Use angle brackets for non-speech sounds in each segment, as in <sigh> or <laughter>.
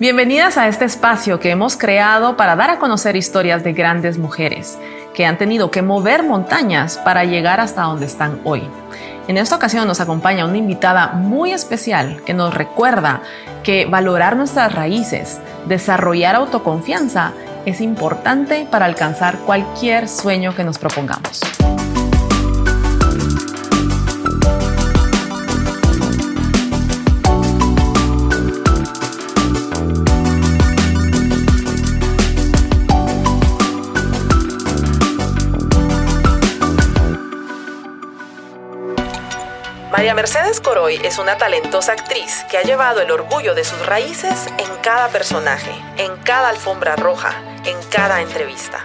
Bienvenidas a este espacio que hemos creado para dar a conocer historias de grandes mujeres que han tenido que mover montañas para llegar hasta donde están hoy. En esta ocasión nos acompaña una invitada muy especial que nos recuerda que valorar nuestras raíces, desarrollar autoconfianza es importante para alcanzar cualquier sueño que nos propongamos. Mercedes Coroy es una talentosa actriz que ha llevado el orgullo de sus raíces en cada personaje, en cada alfombra roja, en cada entrevista.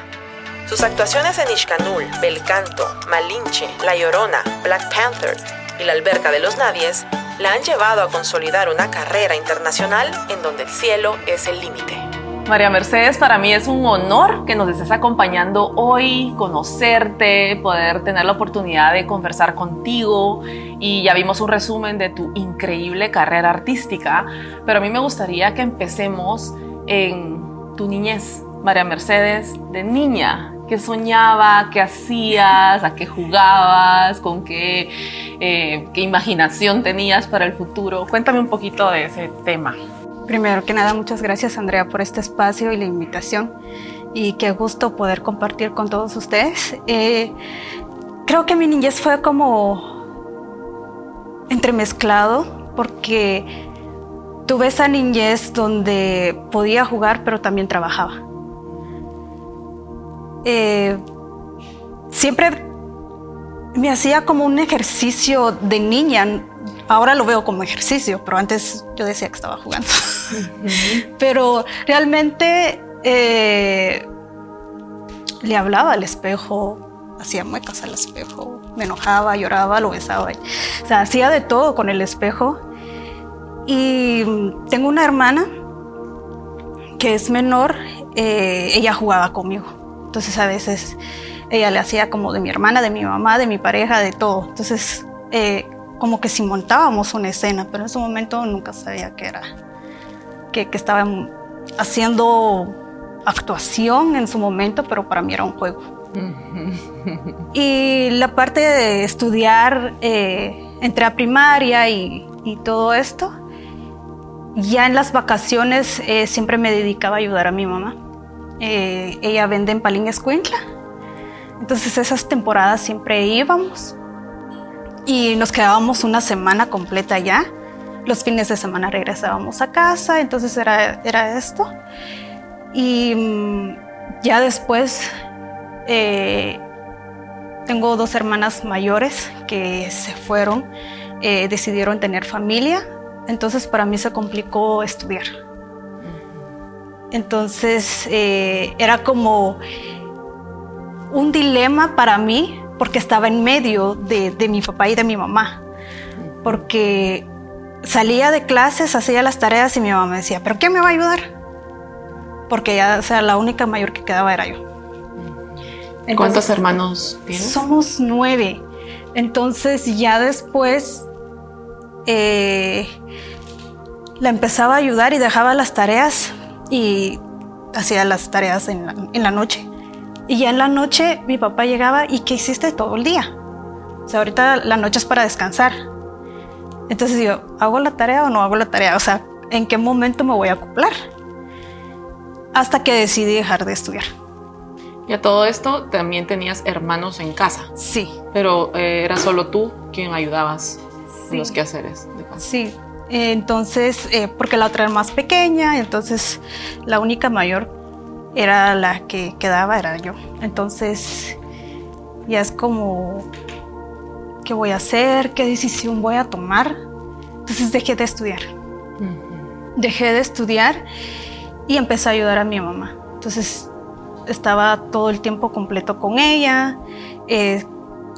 Sus actuaciones en Ishkanul, Belcanto, Malinche, La Llorona, Black Panther y La Alberca de los Nadies la han llevado a consolidar una carrera internacional en donde el cielo es el límite. María Mercedes, para mí es un honor que nos estés acompañando hoy, conocerte, poder tener la oportunidad de conversar contigo y ya vimos un resumen de tu increíble carrera artística, pero a mí me gustaría que empecemos en tu niñez, María Mercedes, de niña. ¿Qué soñaba? ¿Qué hacías? ¿A qué jugabas? ¿Con qué, eh, qué imaginación tenías para el futuro? Cuéntame un poquito de ese tema. Primero que nada, muchas gracias Andrea por este espacio y la invitación y qué gusto poder compartir con todos ustedes. Eh, creo que mi niñez fue como entremezclado porque tuve esa niñez donde podía jugar pero también trabajaba. Eh, siempre me hacía como un ejercicio de niña, ahora lo veo como ejercicio, pero antes yo decía que estaba jugando. pero realmente eh, le hablaba al espejo, hacía muecas al espejo, me enojaba, lloraba, lo besaba. O sea, hacía de todo con el espejo. Y tengo una hermana que es menor, eh, ella jugaba conmigo. Entonces a veces ella le hacía como de mi hermana, de mi mamá, de mi pareja, de todo. Entonces eh, como que si montábamos una escena, pero en ese momento nunca sabía que era, que, que estaba haciendo actuación en su momento, pero para mí era un juego. y la parte de estudiar, eh, entré a primaria y, y, todo esto. Ya en las vacaciones eh, siempre me dedicaba a ayudar a mi mamá. Eh, ella vende en Palín Escuintla. Entonces esas temporadas siempre íbamos y nos quedábamos una semana completa allá. Los fines de semana regresábamos a casa, entonces era, era esto. Y mm, ya después eh, tengo dos hermanas mayores que se fueron, eh, decidieron tener familia, entonces para mí se complicó estudiar. Entonces eh, era como un dilema para mí porque estaba en medio de, mi papá y de mi mamá. Porque salía de clases, hacía las tareas y mi mamá me decía, ¿pero qué me va a ayudar? Porque ya, o sea, la única mayor que quedaba era yo. ¿Cuántos hermanos tienes? Somos nueve. Entonces ya después eh, la empezaba a ayudar y dejaba las tareas y hacía las tareas en la noche. Y ya en la noche mi papá llegaba y ¿qué hiciste todo el día? O sea, ahorita la noche es para descansar. Entonces yo, ¿hago la tarea o no hago la tarea? O sea, ¿en qué momento me voy a acoplar? Hasta que decidí dejar de estudiar. Y a todo esto también tenías hermanos en casa. Sí. Pero eh, era solo tú quien ayudabas en los quehaceres de casa. Sí. entonces, eh, porque la otra era más pequeña, entonces la única mayor era la que quedaba, era yo. Entonces ya es como, ¿qué voy a hacer? ¿Qué decisión voy a tomar? Entonces dejé de estudiar. Dejé de estudiar y empecé a ayudar a mi mamá. Entonces estaba todo el tiempo completo con ella. Eh,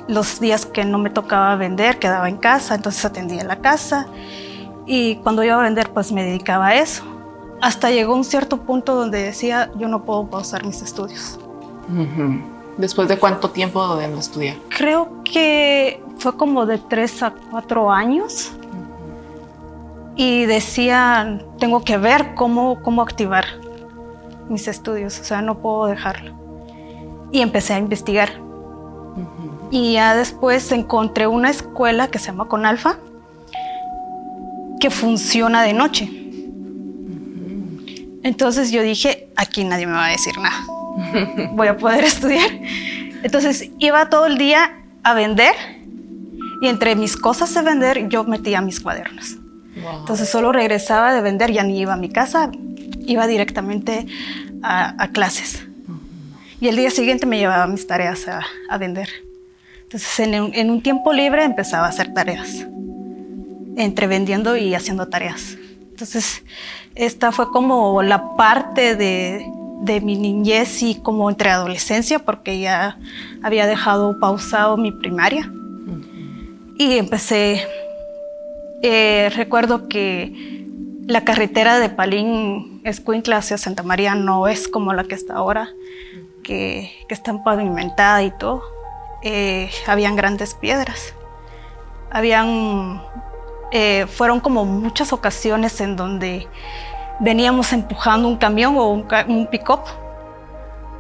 los días que no me tocaba vender, quedaba en casa, entonces atendía la casa. Y cuando iba a vender, pues me dedicaba a eso hasta llegó un cierto punto donde decía, yo no puedo pausar mis estudios. ¿Después de cuánto tiempo de no estudiar? Creo que fue como de tres a cuatro años. y decía, tengo que ver cómo, cómo activar mis estudios, o sea, no puedo dejarlo. Y empecé a investigar. Y ya después encontré una escuela que se llama Conalfa, que funciona de noche. Entonces yo dije, aquí nadie me va a decir nada. Voy a poder estudiar. Entonces iba todo el día a vender y entre mis cosas de vender yo metía mis cuadernos. Entonces solo regresaba de vender, ya ni iba a mi casa, iba directamente a, clases. Y el día siguiente me llevaba mis tareas a, vender. Entonces en un, tiempo libre empezaba a hacer tareas, entre vendiendo y haciendo tareas. Entonces esta fue como la parte de, de mi niñez y como entre adolescencia, porque ya había dejado pausado mi primaria. Y empecé, eh, recuerdo que la carretera de Palín Escuintla hacia Santa María no es como la que está ahora, que, que está pavimentada y todo. Eh, habían grandes piedras. Habían, eh, fueron como muchas ocasiones en donde veníamos empujando un camión o un, un pick-up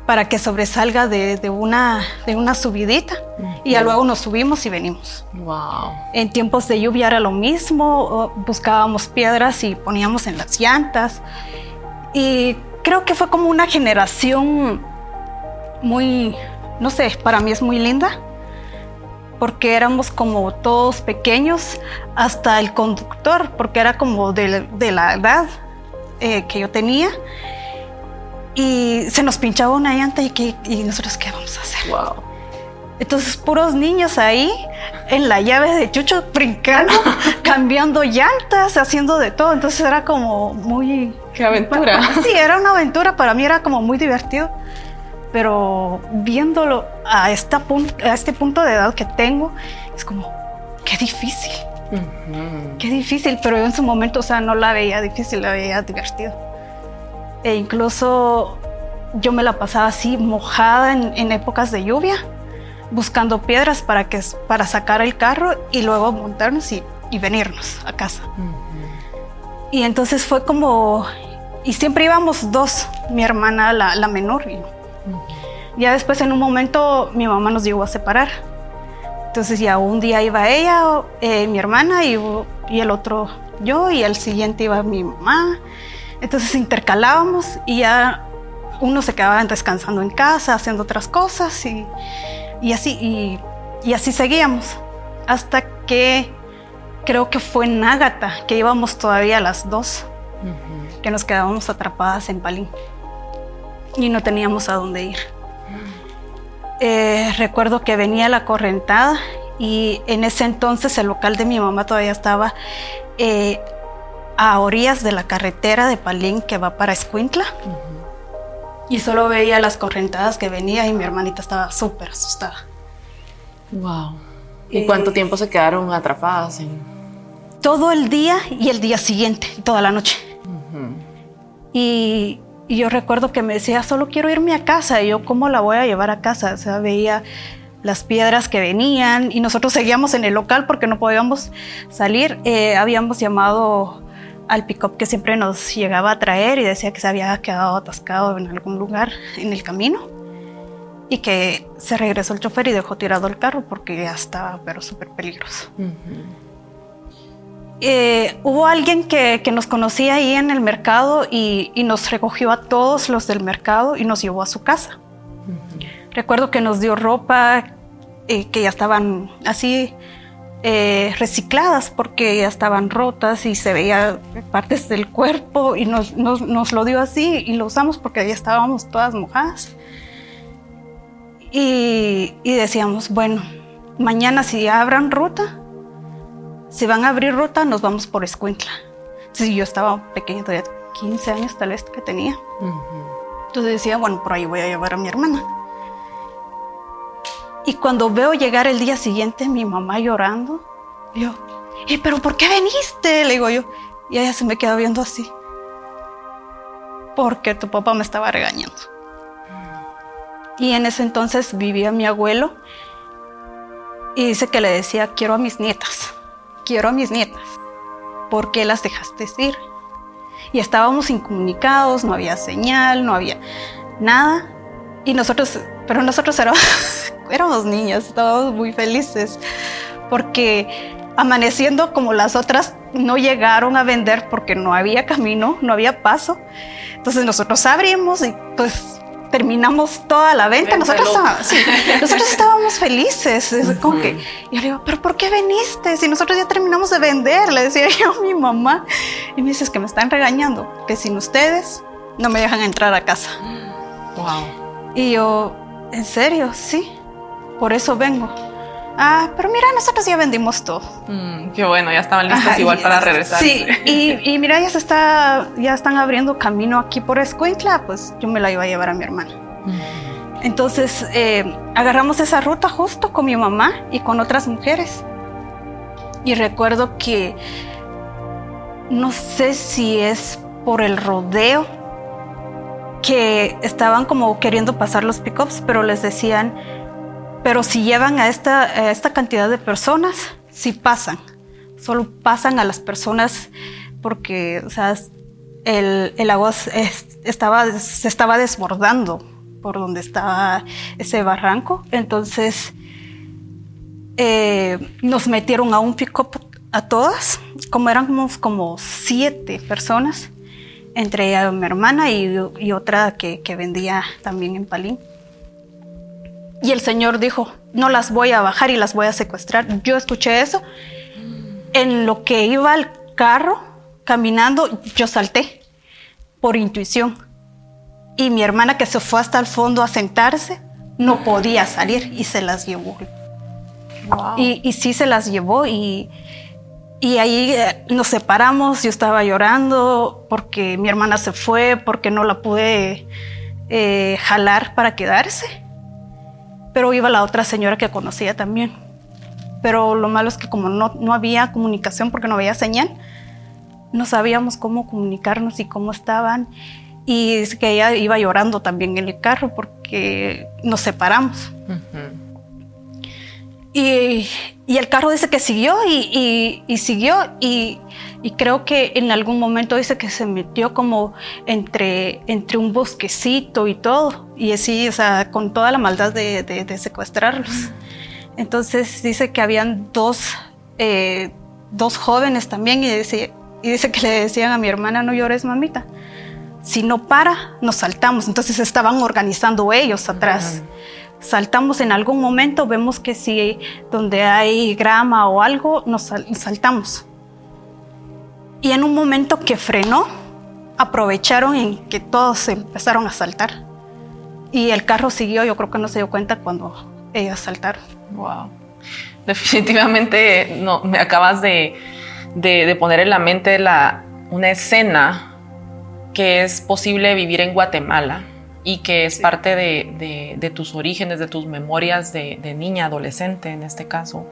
para que sobresalga de, una, de una subidita y ya luego nos subimos y venimos. Wow. En tiempos de lluvia era lo mismo, buscábamos piedras y poníamos en las llantas. Y creo que fue como una generación muy, no sé, para mí es muy linda, porque éramos como todos pequeños, hasta el conductor, porque era como de, la edad eh, que yo tenía y se nos pinchaba una llanta y, que, y nosotros, ¿qué vamos a hacer? Wow. Entonces, puros niños ahí en la llave de Chucho, brincando, <laughs> cambiando llantas, haciendo de todo. Entonces era como muy... ¡Qué aventura! <laughs> Sí, era una aventura. Para mí era como muy divertido. Pero viéndolo a, esta a este punto de edad que tengo, es como, qué difícil. Qué difícil. Pero yo en su momento, o sea, no la veía difícil, la veía divertido. E incluso yo me la pasaba así mojada en, épocas de lluvia, buscando piedras para, que, para sacar el carro y luego montarnos y, venirnos a casa. Y entonces fue como, y siempre íbamos dos, mi hermana la, menor y Ya después en un momento mi mamá nos llegó a separar. Entonces ya un día iba ella, eh, mi hermana y, y el otro yo y el siguiente iba mi mamá entonces intercalábamos y ya uno se quedaba descansando en casa, haciendo otras cosas y, así, y, así seguíamos. Hasta que creo que fue en Ágata, que íbamos todavía a las dos, que nos quedábamos atrapadas en Palín y no teníamos a dónde ir. Eh, recuerdo que venía la correntada y en ese entonces el local de mi mamá todavía estaba eh, a orillas de la carretera de Palín que va para Escuintla. Y solo veía las correntadas que venía y mi hermanita estaba súper asustada. Wow. ¿Y cuánto tiempo se quedaron atrapadas? En... Todo el día y el día siguiente, toda la noche. y, y, yo recuerdo que me decía, solo quiero irme a casa. Y yo, ¿cómo la voy a llevar a casa? O sea, veía las piedras que venían y nosotros <laughs> seguíamos en el local porque no podíamos salir. Eh, habíamos llamado al pick-up que siempre nos llegaba a traer y decía que se había quedado atascado en algún lugar en el camino y que se regresó el chofer y dejó tirado el carro porque ya estaba pero súper peligroso. Eh, hubo alguien que, nos conocía ahí en el mercado y, nos recogió a todos los del mercado y nos llevó a su casa. Recuerdo que nos dio ropa eh, que ya estaban así eh, recicladas porque ya estaban rotas y se veía partes del cuerpo y nos, lo dio así y lo usamos porque ya estábamos todas mojadas. Y, decíamos, bueno, mañana si abran ruta, si van a abrir ruta, nos vamos por Escuintla. Si yo estaba pequeña, todavía 15 años tal vez que tenía. Entonces decía, bueno, por ahí voy a llevar a mi hermana. Y cuando veo llegar el día siguiente mi mamá llorando, yo, ¿y pero por qué viniste? Le digo yo. Y ella se me queda viendo así. Porque tu papá me estaba regañando. Y en ese entonces vivía mi abuelo y dice que le decía, quiero a mis nietas, quiero a mis nietas. ¿por qué las dejaste ir? Y estábamos incomunicados, no había señal, no había nada. Y nosotros, pero nosotros <laughs> éramos, éramos niños, estábamos muy felices porque amaneciendo como las otras no llegaron a vender porque no había camino, no había paso. Entonces nosotros abrimos y pues terminamos toda la venta. Nosotros, estábamos, <laughs> nosotros estábamos felices. Es como que, yo le digo, ¿pero por qué veniste? Si nosotros ya terminamos de vender, le decía <laughs> yo a mi mamá. Y me dice, es que me están regañando, que sin ustedes no me dejan entrar a casa. Wow. Y yo, ¿en serio? Sí, por eso vengo. Ah, pero mira, nosotros ya vendimos todo. Mm, qué bueno, ya estaban listos igual para regresar. Sí, <laughs> y, mira, ya se está, ya están abriendo camino aquí por Escuintla, pues yo me la iba a llevar a mi hermana. Mm. Entonces eh, agarramos esa ruta justo con mi mamá y con otras mujeres. Y recuerdo que no sé si es por el rodeo que estaban como queriendo pasar los pickups, pero les decían pero si llevan a esta, esta cantidad de personas, sí pasan. Solo pasan a las personas porque o sea, el, el agua estaba, se estaba desbordando por donde estaba ese barranco. Entonces eh, nos metieron a un pick-up a todas, como éramos como siete personas, entre ella, mi hermana y, otra que vendía también en Palín. Y el Señor dijo, no las voy a bajar y las voy a secuestrar. Yo escuché eso. En lo que iba al carro, caminando, yo salté por intuición. Y mi hermana que se fue hasta el fondo a sentarse, no podía salir y se las llevó. Y, y, sí se las llevó y, y ahí eh, nos separamos, yo estaba llorando porque mi hermana se fue, porque no la pude eh, jalar para quedarse pero iba la otra señora que conocía también. Pero lo malo es que como no, no había comunicación porque no había señal, no sabíamos cómo comunicarnos y cómo estaban. Y es que ella iba llorando también en el carro porque nos separamos. Y, el carro dice que siguió y, siguió y creo que en algún momento dice que se metió como entre, entre un bosquecito y todo, y así, o sea, con toda la maldad de, secuestrarlos. Entonces dice que habían dos, eh, jóvenes también y dice que le decían a mi hermana, no llores mamita, si no para, nos saltamos. Entonces estaban organizando ellos atrás. Saltamos en algún momento, vemos que si donde hay grama o algo, nos saltamos. Y en un momento que frenó, aprovecharon en que todos empezaron a saltar. Y el carro siguió, yo creo que no se dio cuenta cuando ellos saltaron. Wow. Definitivamente no, me acabas de, de, poner en la mente la, una escena que es posible vivir en Guatemala y que es parte de, de, tus orígenes, de tus memorias de, niña, adolescente en este caso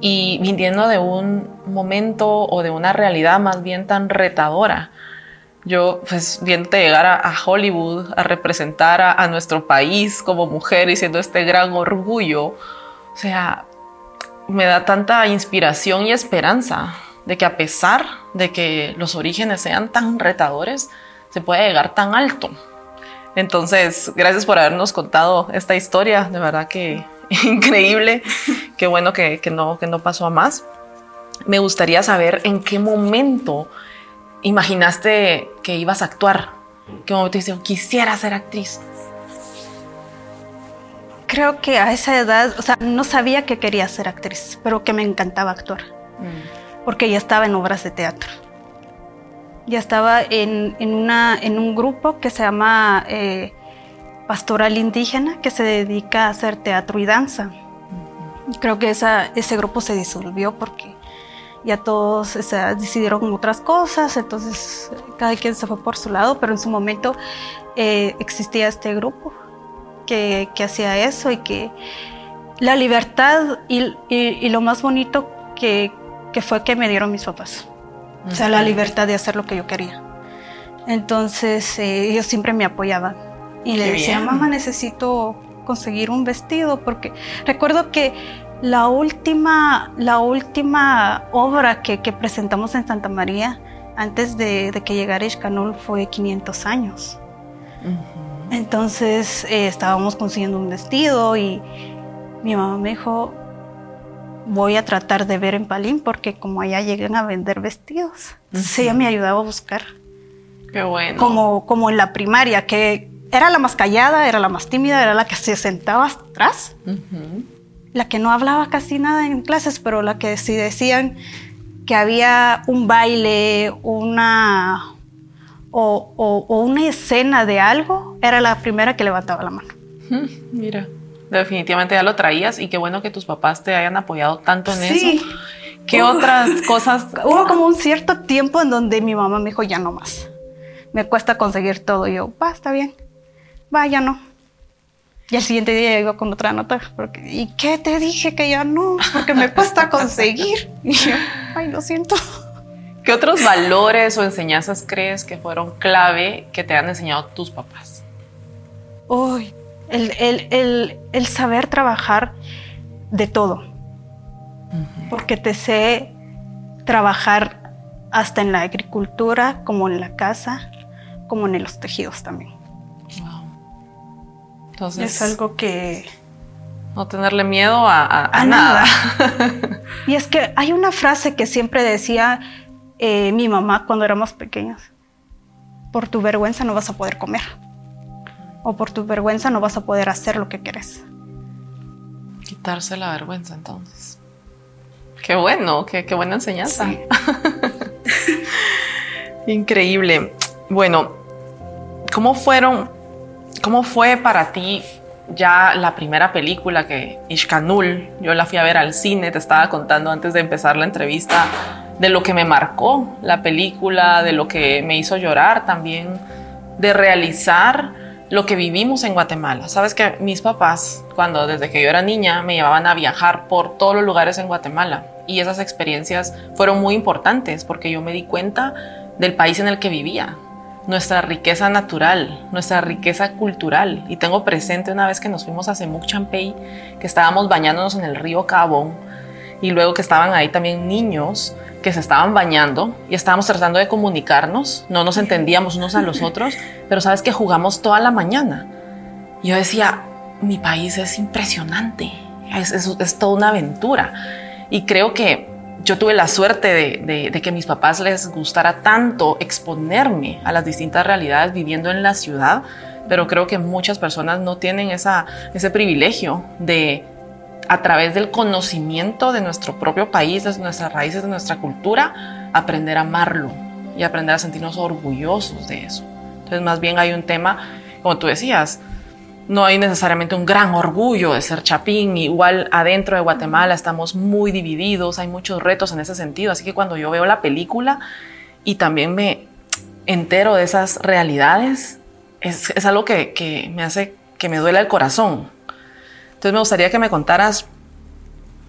y viniendo de un momento o de una realidad más bien tan retadora. Yo, pues, viéndote llegar a, Hollywood a representar a, nuestro país como mujer y siendo este gran orgullo, o sea, me da tanta inspiración y esperanza de que a pesar de que los orígenes sean tan retadores, se puede llegar tan alto. Entonces, gracias por habernos contado esta historia, de verdad que <laughs> increíble. Qué bueno que, no, que no pasó a más. Me gustaría saber en qué momento imaginaste que ibas a actuar. ¿Qué momento dices, quisiera ser actriz? Creo que a esa edad, o sea, no sabía que quería ser actriz, pero que me encantaba actuar. Mm. Porque ya estaba en obras de teatro. Ya estaba en, una, en un grupo que se llama eh, pastoral indígena que se dedica a hacer teatro y danza. Creo que esa, ese grupo se disolvió porque ya todos decidieron otras cosas, entonces cada quien se fue por su lado, pero en su momento eh, existía este grupo que, que, hacía eso y que la libertad y, y, lo más bonito que, que, fue que me dieron mis papás, o sea, la libertad de hacer lo que yo quería. Entonces eh, ellos siempre me apoyaban y le decía, mamá, necesito conseguir un vestido, porque recuerdo que La última, la última obra que, que presentamos en Santa María antes de, de que llegara Ishkanul fue 500 años. Entonces eh, estábamos consiguiendo un vestido y mi mamá me dijo, voy a tratar de ver en Palín porque como allá llegan a vender vestidos. Entonces ella me ayudaba a buscar. Qué bueno. Como, como en la primaria, que era la más callada, era la más tímida, era la que se sentaba atrás, la que no hablaba casi nada en clases, pero la que sí decían que había un baile, una o, o una escena de algo, era la primera que levantaba la mano. Mira definitivamente ya lo traías y qué bueno que tus papás te hayan apoyado tanto en Sí. eso. ¿Qué otras <laughs> cosas? Hubo como un cierto tiempo en donde mi mamá me dijo, ya no más. Me cuesta conseguir todo. Y yo, va, está bien. Va, ya no. Y al siguiente día llegó con otra nota. Porque, ¿Y qué te dije que ya no? Porque me cuesta <laughs> conseguir. Y yo, ay, lo siento. ¿Qué otros valores o enseñanzas crees que fueron clave que te han enseñado tus papás? Uy, el, el, el, el saber trabajar de todo. Porque te sé trabajar hasta en la agricultura, como en la casa, como en los tejidos también. Wow. Entonces, Es algo que... no tenerle miedo a, a- a A nada. nada. <laughs> Y es que hay una frase que siempre decía eh, mi mamá cuando éramos pequeños. Por tu vergüenza no vas a poder comer. O por tu vergüenza no vas a poder hacer lo que quieres. Quitarse la vergüenza, entonces. Qué bueno, qué, qué buena enseñanza. Sí. <laughs> Increíble. Bueno, ¿cómo fueron, cómo fue para ti ya la primera película que Ishkanul, yo la fui a ver al cine, te estaba contando antes de empezar la entrevista de lo que me marcó la película, de lo que me hizo llorar también, de realizar lo que vivimos en Guatemala. Sabes que mis papás, cuando desde que yo era niña, me llevaban a viajar por todos los lugares en Guatemala y esas experiencias fueron muy importantes porque yo me di cuenta del país en el que vivía, nuestra riqueza natural, nuestra riqueza cultural. Y tengo presente una vez que nos fuimos a Semuc Champey, que estábamos bañándonos en el río Cabón y luego que estaban ahí también niños que se estaban bañando y estábamos tratando de comunicarnos, no nos entendíamos unos a los otros, pero sabes que jugamos toda la mañana. Yo decía, mi país es impresionante, es, es, toda una aventura. Y creo que yo tuve la suerte de, de, que mis papás les gustara tanto exponerme a las distintas realidades viviendo en la ciudad, pero creo que muchas personas no tienen esa, ese privilegio de a través del conocimiento de nuestro propio país, de nuestras raíces, de nuestra cultura, aprender a amarlo y aprender a sentirnos orgullosos de eso. Entonces, más bien hay un tema, como tú decías, no hay necesariamente un gran orgullo de ser chapín, igual adentro de Guatemala estamos muy divididos, hay muchos retos en ese sentido, así que cuando yo veo la película y también me entero de esas realidades, es, es algo que, que me hace que me duele el corazón, entonces me gustaría que me contaras,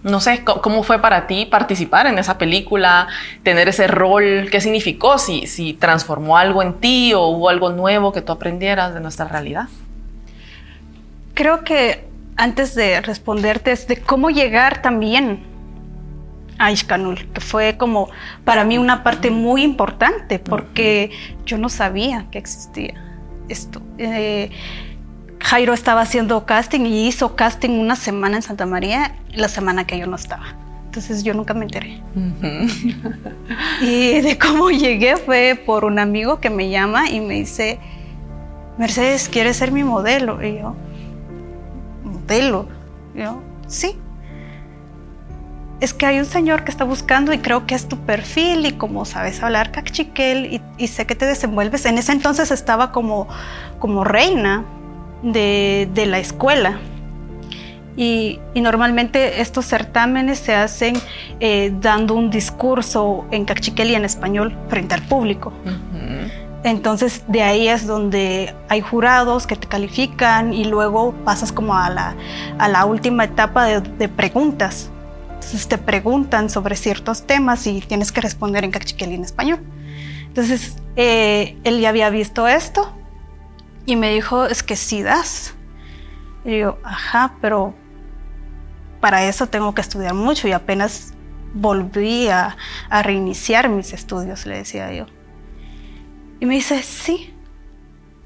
no sé, cómo fue para ti participar en esa película, tener ese rol, qué significó, si, si transformó algo en ti o hubo algo nuevo que tú aprendieras de nuestra realidad. Creo que antes de responderte es de cómo llegar también a Ishkanul, que fue como para mí una parte muy importante porque yo no sabía que existía esto. Eh, Jairo estaba haciendo casting y hizo casting una semana en Santa María, la semana que yo no estaba. Entonces yo nunca me enteré. Uh -huh. y de cómo llegué fue por un amigo que me llama y me dice, Mercedes, ¿quieres ser mi modelo? Y yo, ¿modelo? Y yo, sí. Es que hay un señor que está buscando y creo que es tu perfil y como sabes hablar cachiquel y, y sé que te desenvuelves. En ese entonces estaba como, como reina de, de la escuela. Y, y, normalmente estos certámenes se hacen eh, dando un discurso en cachiquel y en español frente al público. Uh -huh. Entonces de ahí es donde hay jurados que te califican y luego pasas como a la, a la última etapa de, de, preguntas. Entonces te preguntan sobre ciertos temas y tienes que responder en cachiquel y en español. Entonces eh, él ya había visto esto y me dijo, es que sí das. Y yo, ajá, pero para eso tengo que estudiar mucho y apenas volví a, a reiniciar mis estudios, le decía yo. Y me dice, sí,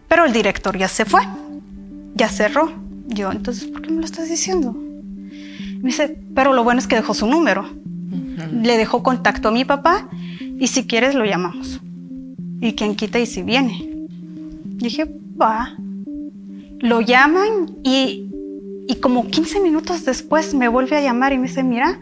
pero el director ya se fue, ya cerró. Yo, entonces, ¿por qué me lo estás diciendo? Me dice, pero lo bueno es que dejó su número. Le dejó contacto a mi papá y si quieres lo llamamos. Y quien quita y si viene. Dije, va. Lo llaman y, y como 15 minutos después me vuelve a llamar y me dice, mira,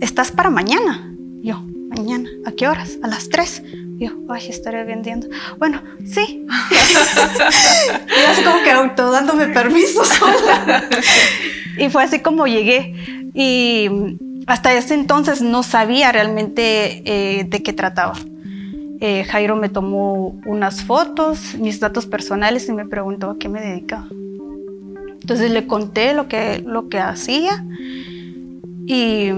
estás para mañana. Yo, mañana, ¿a qué horas? A las 3. Yo, ay, estaré vendiendo. Bueno, sí. <laughs> y así como que auto dándome permiso sola. <laughs> y fue así como llegué. Y hasta ese entonces no sabía realmente eh, de qué trataba. Eh, Jairo me tomó unas fotos, mis datos personales y me preguntó a qué me dedicaba. Entonces le conté lo que, lo que hacía y,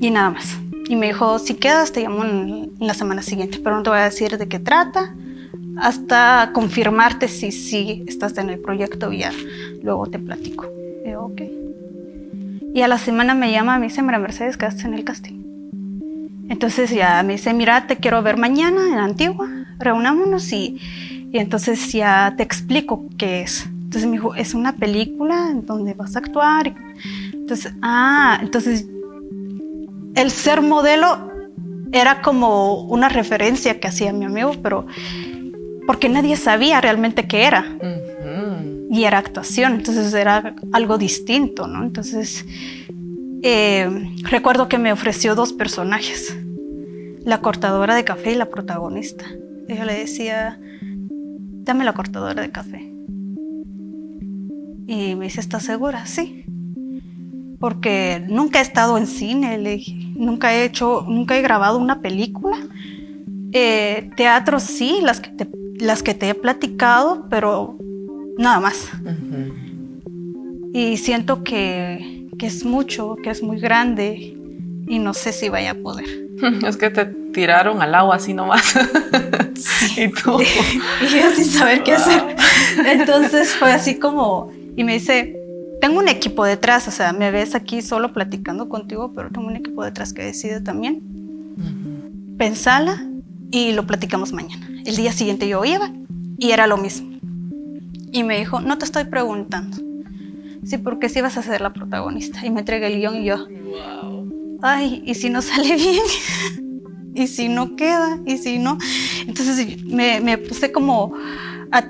y nada más. Y me dijo, si quedas, te llamo en, la semana siguiente, pero no te voy a decir de qué trata hasta confirmarte si sí estás en el proyecto y ya luego te platico. Y yo, ok. Y a la semana me llama, me dice, María Mercedes, quedaste en el casting. Entonces ya me dice, mira, te quiero ver mañana en Antigua, reunámonos y, y entonces ya te explico qué es. Entonces me dijo, es una película en donde vas a actuar. Entonces, ah, entonces el ser modelo era como una referencia que hacía mi amigo, pero porque nadie sabía realmente qué era. Y era actuación, entonces era algo distinto, ¿no? Entonces, eh, recuerdo que me ofreció dos personajes, la cortadora de café y la protagonista. Y yo le decía, dame la cortadora de café. Y me dice, ¿estás segura? Sí porque nunca he estado en cine, nunca he hecho, nunca he grabado una película. Eh, teatro sí, las que, te, las que te he platicado, pero nada más. Y siento que, que, es mucho, que es muy grande y no sé si vaya a poder. <laughs> Es que te tiraron al agua así nomás. <laughs> y tú. <laughs> y yo sin saber qué hacer. Entonces fue así como, y me dice, tengo un equipo detrás, o sea, me ves aquí solo platicando contigo, pero tengo un equipo detrás que decide también. Pensala y lo platicamos mañana. El día siguiente yo iba y era lo mismo. Y me dijo, no te estoy preguntando. Sí, porque si vas a ser la protagonista. Y me entregué el guion y yo, ay, ¿y si no sale bien? ¿Y si no queda? ¿Y si no? Entonces me, me puse como a,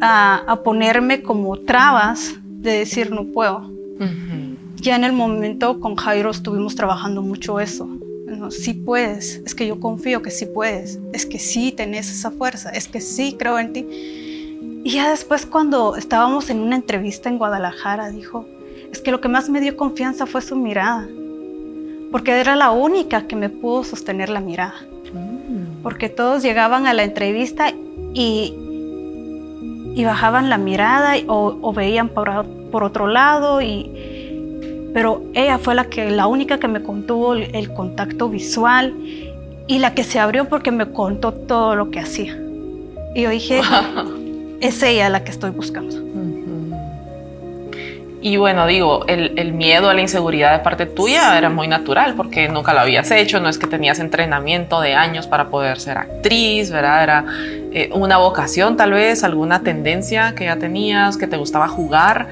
a, a ponerme como trabas de decir no puedo. Ya en el momento con Jairo estuvimos trabajando mucho eso. No, sí puedes, es que yo confío que sí puedes, es que sí tenés esa fuerza, es que sí creo en ti. Y ya después cuando estábamos en una entrevista en Guadalajara, dijo, es que lo que más me dio confianza fue su mirada, porque era la única que me pudo sostener la mirada. Mm. Porque todos llegaban a la entrevista y y bajaban la mirada o, veían por, por, otro lado y pero ella fue la que la única que me contuvo el, contacto visual y la que se abrió porque me contó todo lo que hacía y yo dije es ella la que estoy buscando. Y bueno, digo, el, el, miedo a la inseguridad de parte tuya era muy natural porque nunca lo habías hecho, no es que tenías entrenamiento de años para poder ser actriz, ¿verdad? Era eh, una vocación tal vez, alguna tendencia que ya tenías, que te gustaba jugar,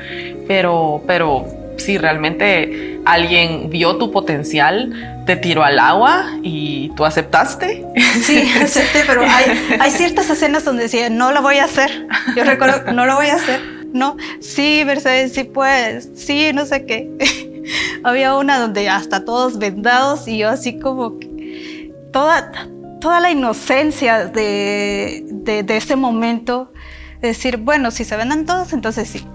pero, pero si realmente alguien vio tu potencial, te tiró al agua y tú aceptaste. Sí, <laughs> acepté, pero hay, hay ciertas escenas donde decía, no lo voy a hacer. Yo recuerdo, no lo voy a hacer no, sí, Mercedes, sí puedes, sí, no sé qué. <laughs> Había una donde hasta todos vendados y yo así como que toda, toda la inocencia de, de, ese momento, decir, bueno, si se vendan todos, entonces sí.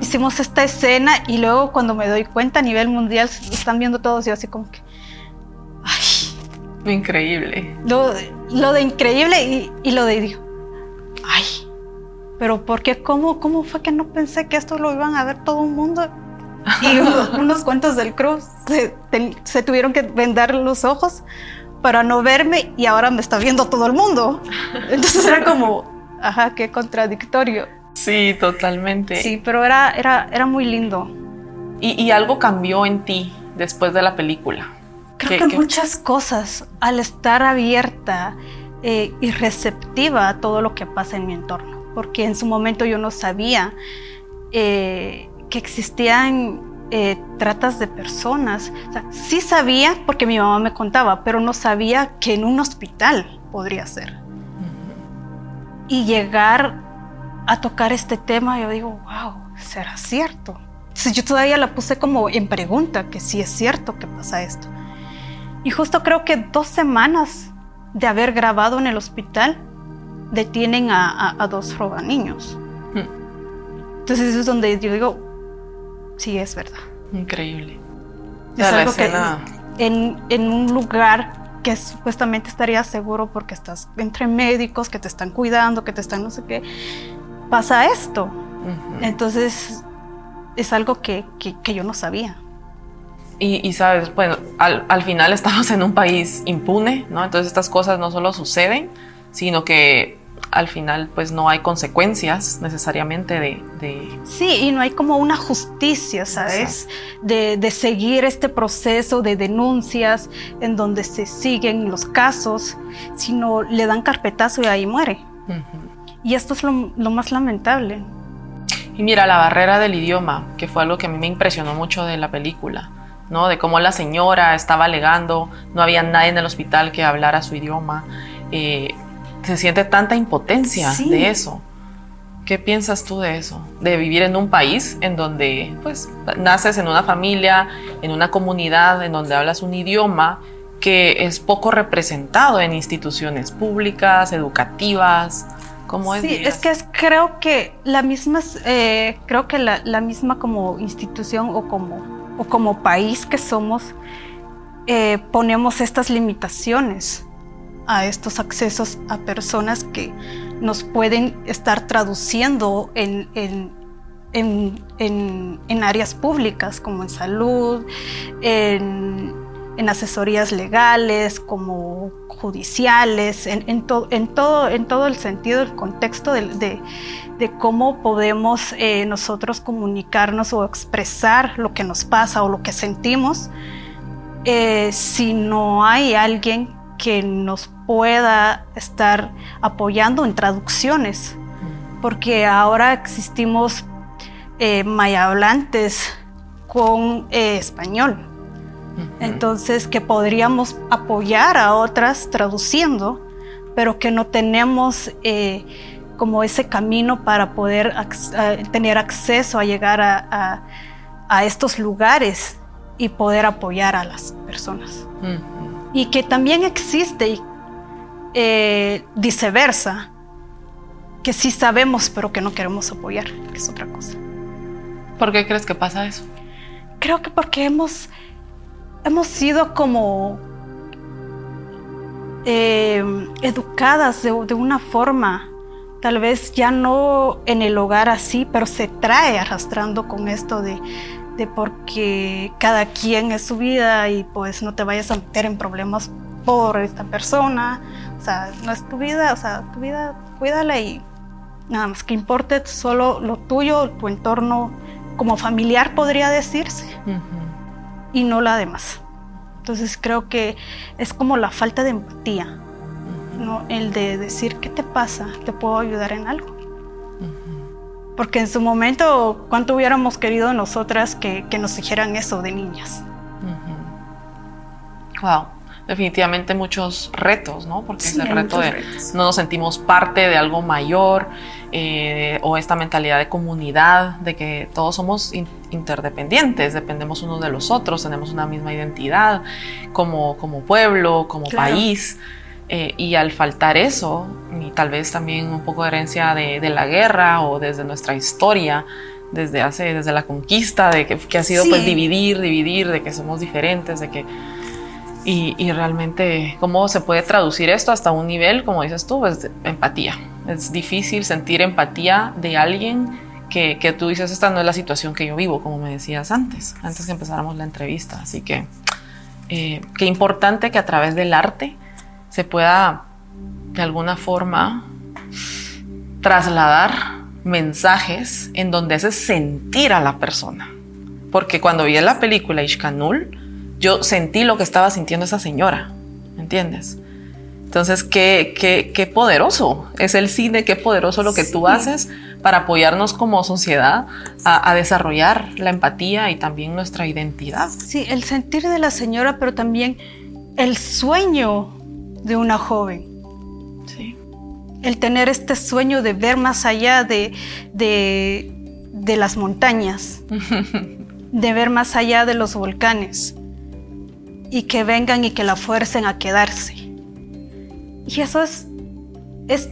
Hicimos esta escena y luego cuando me doy cuenta a nivel mundial, están viendo todos y yo así como que, ay. Increíble. Lo, lo de increíble y, y lo de, digo, ay, pero porque cómo, cómo fue que no pensé que esto lo iban a ver todo el mundo y <laughs> unos, cuantos del cruz se, tuvieron que vendar los ojos para no verme y ahora me está viendo todo el mundo. Entonces era como, ajá, qué contradictorio. Sí, totalmente. Sí, pero era, era, era muy lindo. Y, algo cambió en ti después de la película. Creo que muchas cosas, al estar abierta eh, y receptiva a todo lo que pasa en mi entorno, porque en su momento yo no sabía eh, que existían eh, tratas de personas. sí sabía porque mi mamá me contaba, pero no sabía que en un hospital podría ser. Y llegar a tocar este tema, yo digo, wow, ¿será cierto? yo todavía la puse como en pregunta, que si es cierto que pasa esto. Y justo creo que dos semanas de haber grabado en el hospital, detienen a, dos roba niños. Hmm. Entonces eso es donde yo digo, sí, es verdad. Increíble. Es algo que en, en un lugar que supuestamente estaría seguro porque estás entre médicos que te están cuidando, que te están no sé qué, pasa esto. Entonces es algo que, yo no sabía. Y, sabes, bueno, al, final estamos en un país impune, ¿no? Entonces estas cosas no solo suceden, sino que al final pues no hay consecuencias necesariamente de... Sí, y no hay como una justicia, ¿sabes? De, seguir este proceso de denuncias en donde se siguen los casos, sino le dan carpetazo y ahí muere. Y esto es lo más lamentable. Y mira, la barrera del idioma, que fue algo que a mí me impresionó mucho de la película, ¿no? De cómo la señora estaba alegando, no había nadie en el hospital que hablara su idioma. Eh, se siente tanta impotencia de eso. ¿Qué piensas tú de eso? De vivir en un país en donde, pues, naces en una familia, en una comunidad, en donde hablas un idioma que es poco representado en instituciones públicas, educativas, Sí, es que creo que la misma, eh, creo que la, misma como institución o como, o como país que somos, eh, ponemos estas limitaciones a estos accesos a personas que nos pueden estar traduciendo en, en, en, en áreas públicas como en salud, en en asesorías legales, como judiciales, en, en, todo, en todo el sentido, el contexto de, cómo podemos eh, nosotros comunicarnos o expresar lo que nos pasa o lo que sentimos, eh, si no hay alguien que nos pueda estar apoyando en traducciones, porque ahora existimos eh, mayablantes con español entonces, que podríamos apoyar a otras traduciendo, pero que no tenemos eh, como ese camino para poder tener acceso a llegar a, estos lugares y poder apoyar a las personas. Y que también existe eh, viceversa, que sí sabemos pero que no queremos apoyar, que es otra cosa. ¿Por qué crees que pasa eso? Creo que porque hemos hemos sido como eh, educadas de, una forma, tal vez ya no en el hogar así, pero se trae arrastrando con esto de, de porque cada quien es su vida y pues no te vayas a meter en problemas por esta persona, o sea, no es tu vida, o sea, tu vida, cuídala y nada más que importe solo lo tuyo, tu entorno como familiar podría decirse y no la demás. Entonces creo que es como la falta de empatía, ¿no? el de decir, ¿qué te pasa? ¿Te puedo ayudar en algo? Porque en su momento, ¿cuánto hubiéramos querido nosotras que, nos dijeran eso de niñas? Wow definitivamente muchos retos, ¿no? Porque es el reto de no nos sentimos parte de algo mayor eh, o esta mentalidad de comunidad, de que todos somos interdependientes, dependemos unos de los otros, tenemos una misma identidad como, como pueblo, como país. Eh, y al faltar eso, y tal vez también un poco de herencia de, de la guerra o desde nuestra historia, desde hace, desde la conquista, de que, que ha sido pues dividir, dividir, de que somos diferentes, de que y, realmente, ¿cómo se puede traducir esto hasta un nivel, como dices tú, pues empatía? Es difícil sentir empatía de alguien que, tú dices, esta no es la situación que yo vivo, como me decías antes, antes que empezáramos la entrevista. Así que, eh, qué importante que a través del arte se pueda, de alguna forma, trasladar mensajes en donde hace sentir a la persona Porque cuando vi la película Ishkanul, yo sentí lo que estaba sintiendo esa señora, ¿entiendes? Entonces, qué, qué, qué poderoso es el cine, qué poderoso lo que tú haces para apoyarnos como sociedad a, a, desarrollar la empatía y también nuestra identidad. Sí, el sentir de la señora, pero también el sueño de una joven. Sí. El tener este sueño de ver más allá de, de, de las montañas, <laughs> de ver más allá de los volcanes y que vengan y que la fuercen a quedarse. Y eso es, es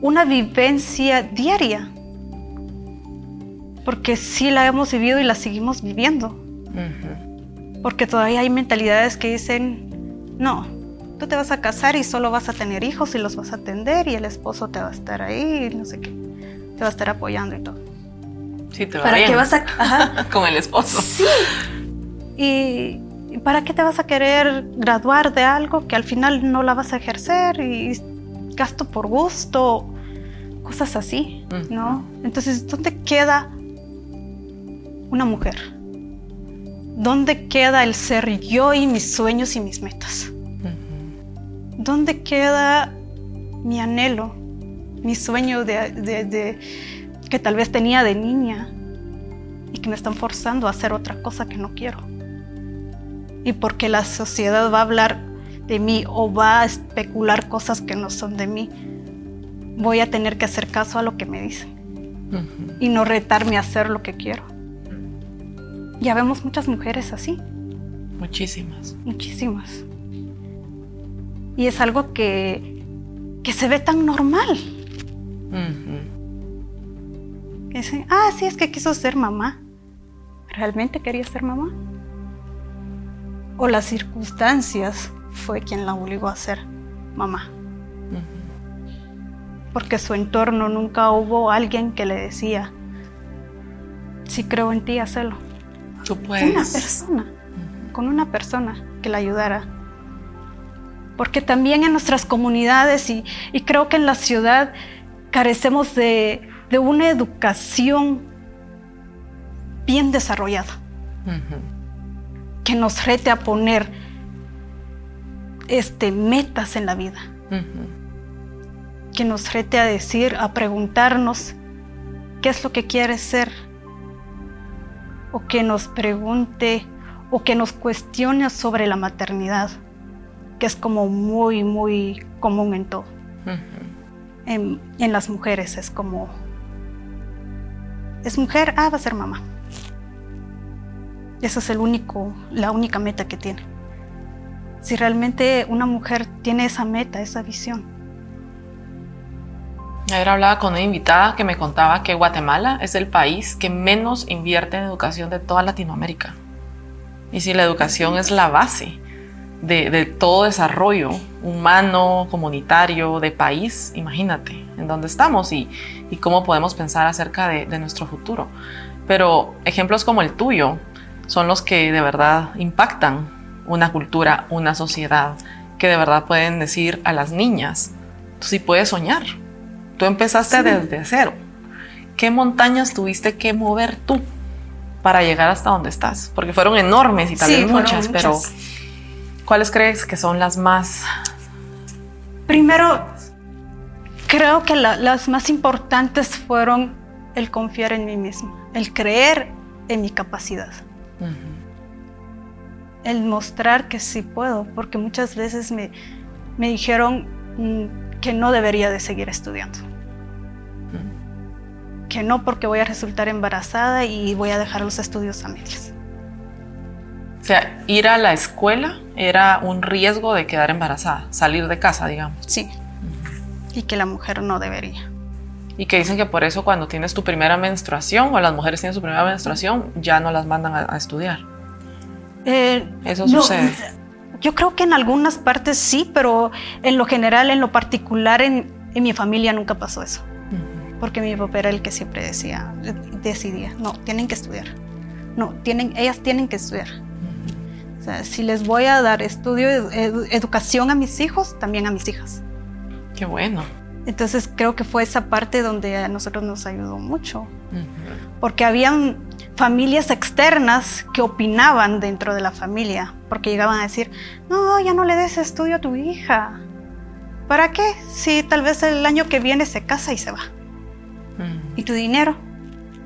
una vivencia diaria, porque sí la hemos vivido y la seguimos viviendo. Uh -huh. Porque todavía hay mentalidades que dicen, no, tú te vas a casar y solo vas a tener hijos y los vas a atender y el esposo te va a estar ahí, no sé qué, te va a estar apoyando y todo. Sí, te va ¿Para bien. qué vas a...? <laughs> Ajá. Con el esposo. Sí. Y, ¿para qué te vas a querer graduar de algo que al final no la vas a ejercer y gasto por gusto? Cosas así, Mm. ¿no? Entonces, ¿dónde queda una mujer? ¿Dónde queda el ser yo y mis sueños y mis metas? ¿Dónde queda mi anhelo, mi sueño de, de, de, que tal vez tenía de niña y que me están forzando a hacer otra cosa que no quiero? Y porque la sociedad va a hablar de mí o va a especular cosas que no son de mí, voy a tener que hacer caso a lo que me dicen Uh -huh. y no retarme a hacer lo que quiero. Ya vemos muchas mujeres así. Muchísimas. Muchísimas. Y es algo que, que se ve tan normal. Uh -huh. Que dicen, ah, sí, es que quiso ser mamá. ¿Realmente quería ser mamá? O las circunstancias fue quien la obligó a ser mamá. Uh -huh. Porque su entorno nunca hubo alguien que le decía, si creo en ti, hazlo. Tú puedes. Una persona, uh -huh. con una persona que la ayudara. Porque también en nuestras comunidades y, y creo que en la ciudad carecemos de, de una educación bien desarrollada. Uh -huh. Que nos rete a poner este, metas en la vida. Uh -huh. Que nos rete a decir, a preguntarnos qué es lo que quieres ser. O que nos pregunte o que nos cuestione sobre la maternidad, que es como muy, muy común en todo. Uh -huh. en, en las mujeres es como, es mujer, ah, va a ser mamá. Esa es el único, la única meta que tiene. Si realmente una mujer tiene esa meta, esa visión. Ayer hablaba con una invitada que me contaba que Guatemala es el país que menos invierte en educación de toda Latinoamérica. Y si la educación es la base de, de todo desarrollo humano, comunitario, de país, imagínate en dónde estamos y, y cómo podemos pensar acerca de, de nuestro futuro. Pero ejemplos como el tuyo, son los que de verdad impactan una cultura, una sociedad, que de verdad pueden decir a las niñas, tú sí puedes soñar. Tú empezaste sí. desde cero. ¿Qué montañas tuviste que mover tú para llegar hasta donde estás? Porque fueron enormes y tal sí, vez muchas, muchas, pero ¿cuáles crees que son las más? Primero, creo que la, las más importantes fueron el confiar en mí misma, el creer en mi capacidad. Uh -huh. El mostrar que sí puedo, porque muchas veces me, me dijeron mm, que no debería de seguir estudiando. Uh -huh. Que no porque voy a resultar embarazada y voy a dejar los estudios a medias. O sea, ir a la escuela era un riesgo de quedar embarazada, salir de casa, digamos. Sí. Uh -huh. Y que la mujer no debería y que dicen que por eso cuando tienes tu primera menstruación o las mujeres tienen su primera menstruación ya no las mandan a, a estudiar. Eh, eso no, sucede. Yo creo que en algunas partes sí, pero en lo general, en lo particular, en, en mi familia nunca pasó eso. Uh -huh. Porque mi papá era el que siempre decía, decidía, no, tienen que estudiar. No, tienen, ellas tienen que estudiar. Uh -huh. o sea, si les voy a dar estudio, edu educación a mis hijos, también a mis hijas. Qué bueno. Entonces creo que fue esa parte donde a nosotros nos ayudó mucho. Uh -huh. Porque habían familias externas que opinaban dentro de la familia, porque llegaban a decir, no, ya no le des estudio a tu hija. ¿Para qué? Si tal vez el año que viene se casa y se va. ¿Y tu dinero?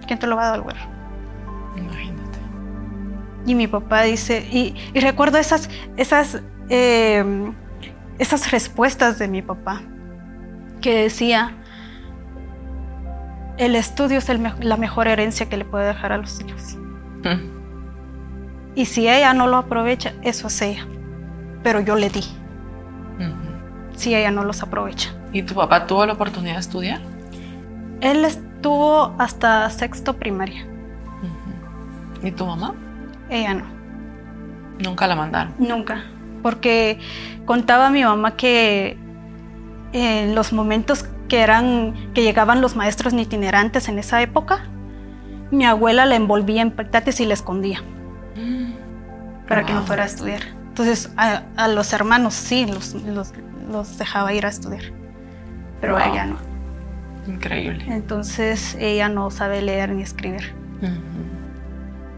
¿Quién te lo va a devolver? imagínate. Y mi papá dice, y, y recuerdo esas, esas, eh, esas respuestas de mi papá, que decía, el estudio es el me- la mejor herencia que le puede dejar a los hijos. Mm, Y si ella no lo aprovecha, eso es ella. Pero yo le di, ujú. si ella no los aprovecha. ¿Y tu papá tuvo la oportunidad de estudiar? Él estuvo hasta sexto primaria, Ujú. ¿Y tu mamá? ella no. Nunca la mandaron. Nunca, porque contaba mi mamá que en los momentos que eran que llegaban los maestros itinerantes en esa época, mi abuela la envolvía en petates y la escondía para que no fuera a estudiar. Entonces a, a los hermanos sí los, los, los dejaba ir a estudiar, pero a ella no. Increíble. Entonces ella no sabe leer ni escribir.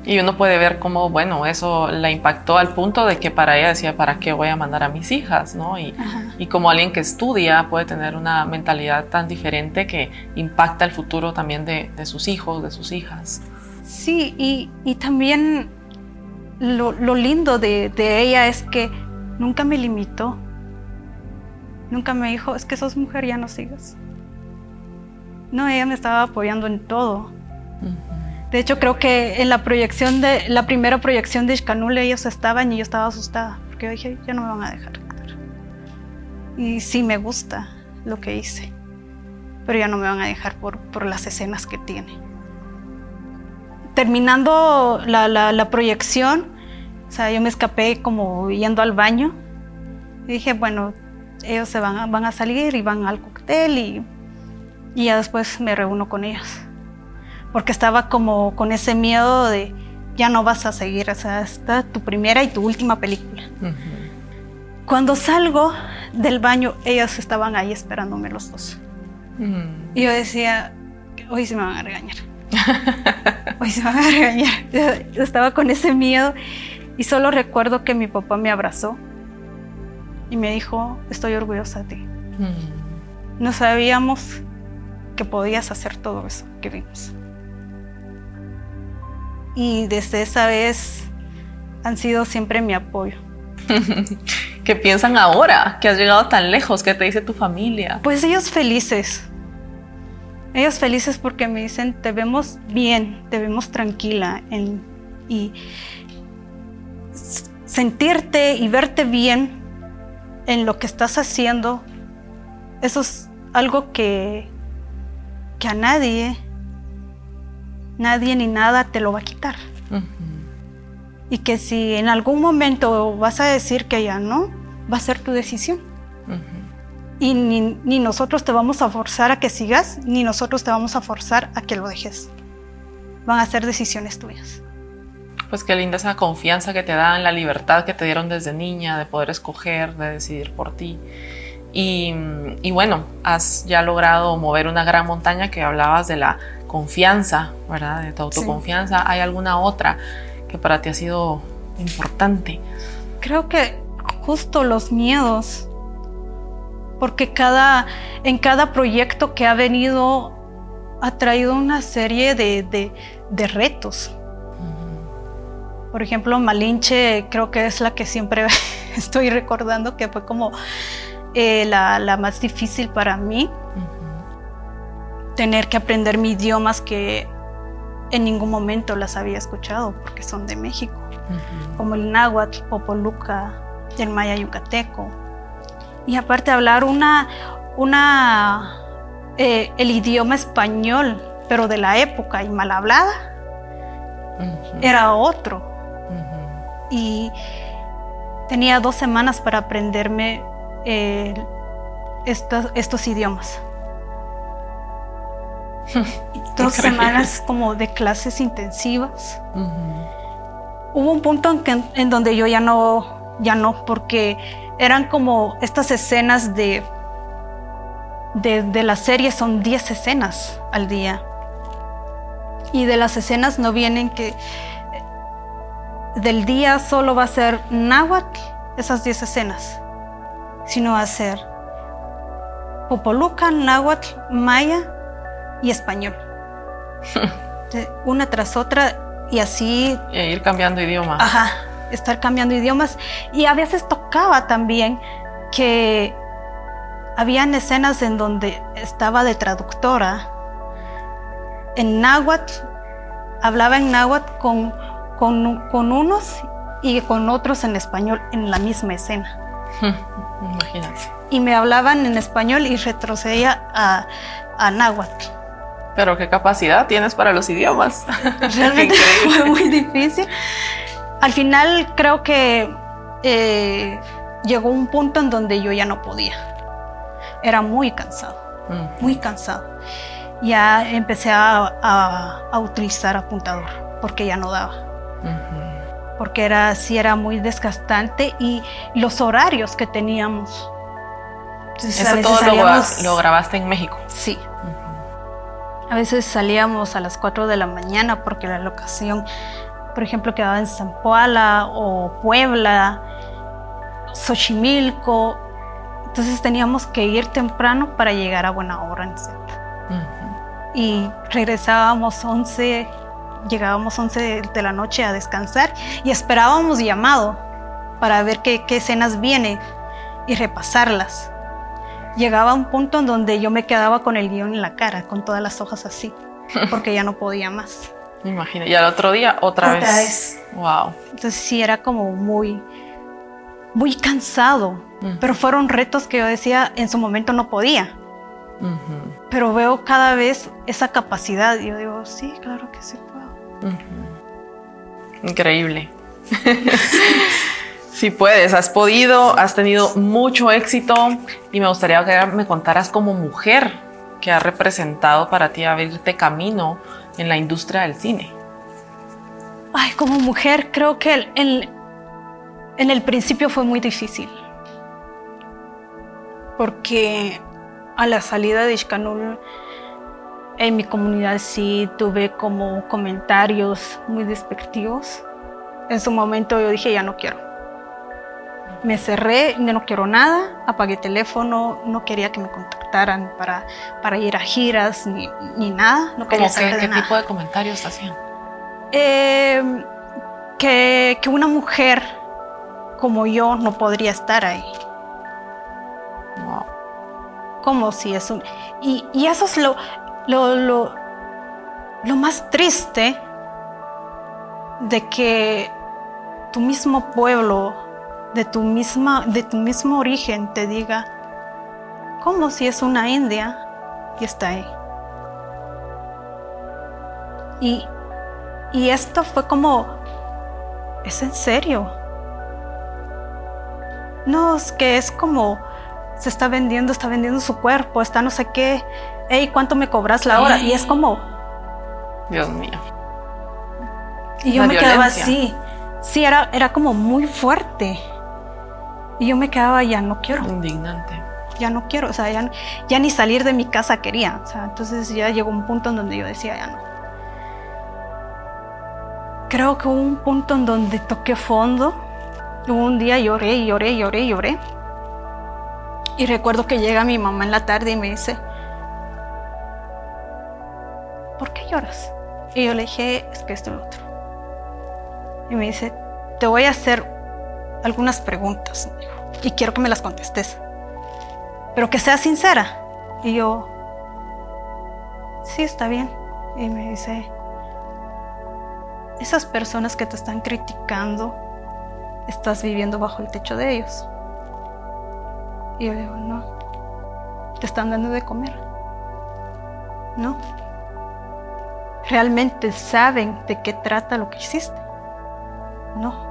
Y uno puede ver cómo, bueno, eso la impactó al punto de que para ella decía, ¿para qué voy a mandar a mis hijas? ¿no? Y, y como alguien que estudia puede tener una mentalidad tan diferente que impacta el futuro también de, de sus hijos, de sus hijas. Sí, y, y también lo, lo lindo de, de ella es que nunca me limitó. Nunca me dijo, es que sos mujer, ya no sigas. No, ella me estaba apoyando en todo. De hecho, creo que en la proyección de la primera proyección de Ishkanul ellos estaban y yo estaba asustada, porque yo dije, ya no me van a dejar actuar. Y sí me gusta lo que hice, pero ya no me van a dejar por, por las escenas que tiene. Terminando la, la- la proyección, o sea, yo me escapé como yendo al baño y dije, bueno, ellos se van a, van a salir y van al cóctel y, y ya después me reúno con ellos porque estaba como con ese miedo de ya no vas a seguir, o sea, esta tu primera y tu última película. Ujú. Cuando salgo del baño, ellos estaban ahí esperándome los dos. Mm. Y yo decía, hoy se me van a regañar. <laughs> Hoy se me van a regañar. Yo estaba con ese miedo y solo recuerdo que mi papá me abrazó y me dijo, estoy orgullosa de ti. Mm. No sabíamos que podías hacer todo eso que vimos. Y desde esa vez han sido siempre mi apoyo. <laughs> ¿Qué piensan ahora que has llegado tan lejos? ¿Qué te dice tu familia? Pues ellos felices. Ellos felices porque me dicen, te vemos bien, te vemos tranquila. en- y sentirte y verte bien en lo que estás haciendo, eso es algo que, que a nadie, nadie ni nada te lo va a quitar. Y que si en algún momento vas a decir que ya no, va a ser tu decisión. Y ni, ni nosotros te vamos a forzar a que sigas, ni nosotros te vamos a forzar a que lo dejes. Van a ser decisiones tuyas. Pues qué linda esa confianza que te dan, la libertad que te dieron desde niña de poder escoger, de decidir por ti. Y, y bueno, has ya logrado mover una gran montaña que hablabas de la confianza, ¿verdad? De tu autoconfianza. ¿Hay alguna otra que para ti ha sido importante? Creo que justo los miedos, porque cada, en cada proyecto que ha venido ha traído una serie de, de- de retos. Por ejemplo, Malinche creo que es la que siempre <laughs> estoy recordando que fue como eh, la, la más difícil para mí. tener que aprender mi idiomas que en ningún momento las había escuchado porque son de México, como el náhuatl, popoluca, el maya yucateco. Y aparte hablar una, una, eh, el idioma español, pero de la época y mal hablada, era otro. Y tenía dos semanas para aprenderme eh, estos, estos idiomas. <laughs> Dos semanas como de clases intensivas. Hubo un punto en, que- en donde yo ya no, ya no, porque eran como estas escenas de, de, de la serie, son 10 escenas al día. Y de las escenas no vienen que del día solo va a ser náhuatl, esas 10 escenas, sino ser popoluca, náhuatl, maya y español. <laughs> Una tras otra y así... Y ir cambiando idiomas. Ajá, estar cambiando idiomas. Y a veces tocaba también que habían escenas en donde estaba de traductora en náhuatl, hablaba en náhuatl con, con, unos y con otros en español en la misma escena. <laughs> Imagínate. Y me hablaban en español y retrocedía a, a náhuatl. Pero qué capacidad tienes para los idiomas. <laughs> Realmente <laughs> fue muy difícil. Al final creo que eh, llegó un punto en donde yo ya no podía. Era muy cansado, muy cansado ya empecé a, utilizar apuntador porque ya no daba. Porque era, sí era muy desgastante y los horarios que teníamos. Eso todo lo, grabaste en México. Sí. A veces salíamos a las 4 de la mañana porque la locación, por ejemplo, quedaba en Zampoala o Puebla, Xochimilco. Entonces teníamos que ir temprano para llegar a buena hora en y regresábamos 11, llegábamos 11 de la noche a descansar y esperábamos llamado para ver qué, escenas vienen y repasarlas. Llegaba un punto en donde yo me quedaba con el guion en la cara, con todas las hojas así, <laughs> porque ya no podía más. Me imagino. Y al otro día otra, otra vez. Wow. Entonces sí era como muy, muy cansado. Pero fueron retos que yo decía en su momento no podía. Pero veo cada vez esa capacidad y yo digo, sí, claro que sí puedo. Increíble. <laughs> Si puedes, has podido, has tenido mucho éxito y me gustaría que me contaras como mujer que ha representado para ti abrirte camino en la industria del cine. Ay, como mujer creo que en el principio fue muy difícil porque a la salida de Ishkanul, en mi comunidad sí tuve como comentarios muy despectivos. En su momento yo dije, ya no quiero. Me cerré, ya no quiero nada, apagué teléfono, no quería que me contactaran para, para ir a giras ni, ni nada. No quería saber ¿Qué tipo de comentarios hacían? Eh, que, que una mujer como yo no podría estar ahí como si es un... Y, eso es lo, lo, lo, más triste de que tu mismo pueblo, de tu, misma, de tu mismo origen, te diga, como si es una india y está ahí. Y, y esto fue como, ¿es en serio? No, es que es como se está vendiendo, está vendiendo su cuerpo, está no sé qué, hey, ¿cuánto me cobras la hora? Y es como... Dios mío. Y yo me quedaba así. Sí, era, era como muy fuerte. Y yo me quedaba, ya no quiero. Indignante. Ya no quiero, o sea, ya, ya ni salir de mi casa quería. O sea, entonces ya llegó un punto en donde yo decía, ya no. Creo que hubo un punto en donde toqué fondo. Un día lloré, lloré, lloré, lloré. Y recuerdo que llega mi mamá en la tarde y me dice, ¿por qué lloras? Y yo le dije, es que esto es lo otro. Y me dice, te voy a hacer algunas preguntas y quiero que me las contestes, pero que seas sincera. Y yo, sí, está bien. Y me dice, esas personas que te están criticando, estás viviendo bajo el techo de ellos. Y yo digo, no, te están dando de comer. No. ¿Realmente saben de qué trata lo que hiciste? No.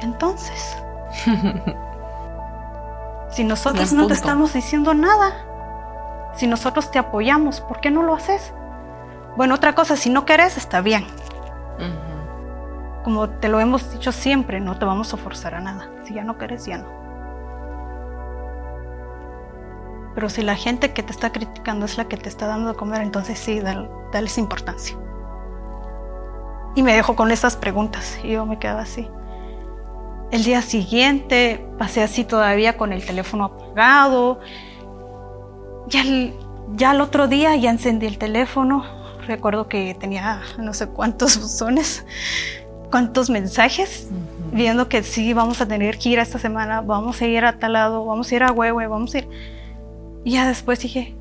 Entonces, <laughs> si nosotros no te estamos diciendo nada, si nosotros te apoyamos, ¿por qué no lo haces? Bueno, otra cosa, si no querés, está bien. Como te lo hemos dicho siempre, no te vamos a forzar a nada. Si ya no querés, ya no. Pero si la gente que te está criticando es la que te está dando de comer, entonces sí, dale, dales importancia. Y me dejó con esas preguntas y yo me quedaba así. El día siguiente pasé así todavía con el teléfono apagado. Ya el, ya el otro día ya encendí el teléfono. Recuerdo que tenía no sé cuántos <laughs> buzones, cuántos mensajes, viendo que sí, vamos a tener que ir esta semana, vamos a ir a tal lado, vamos a ir a Huehue, vamos a ir. Y ya después dije,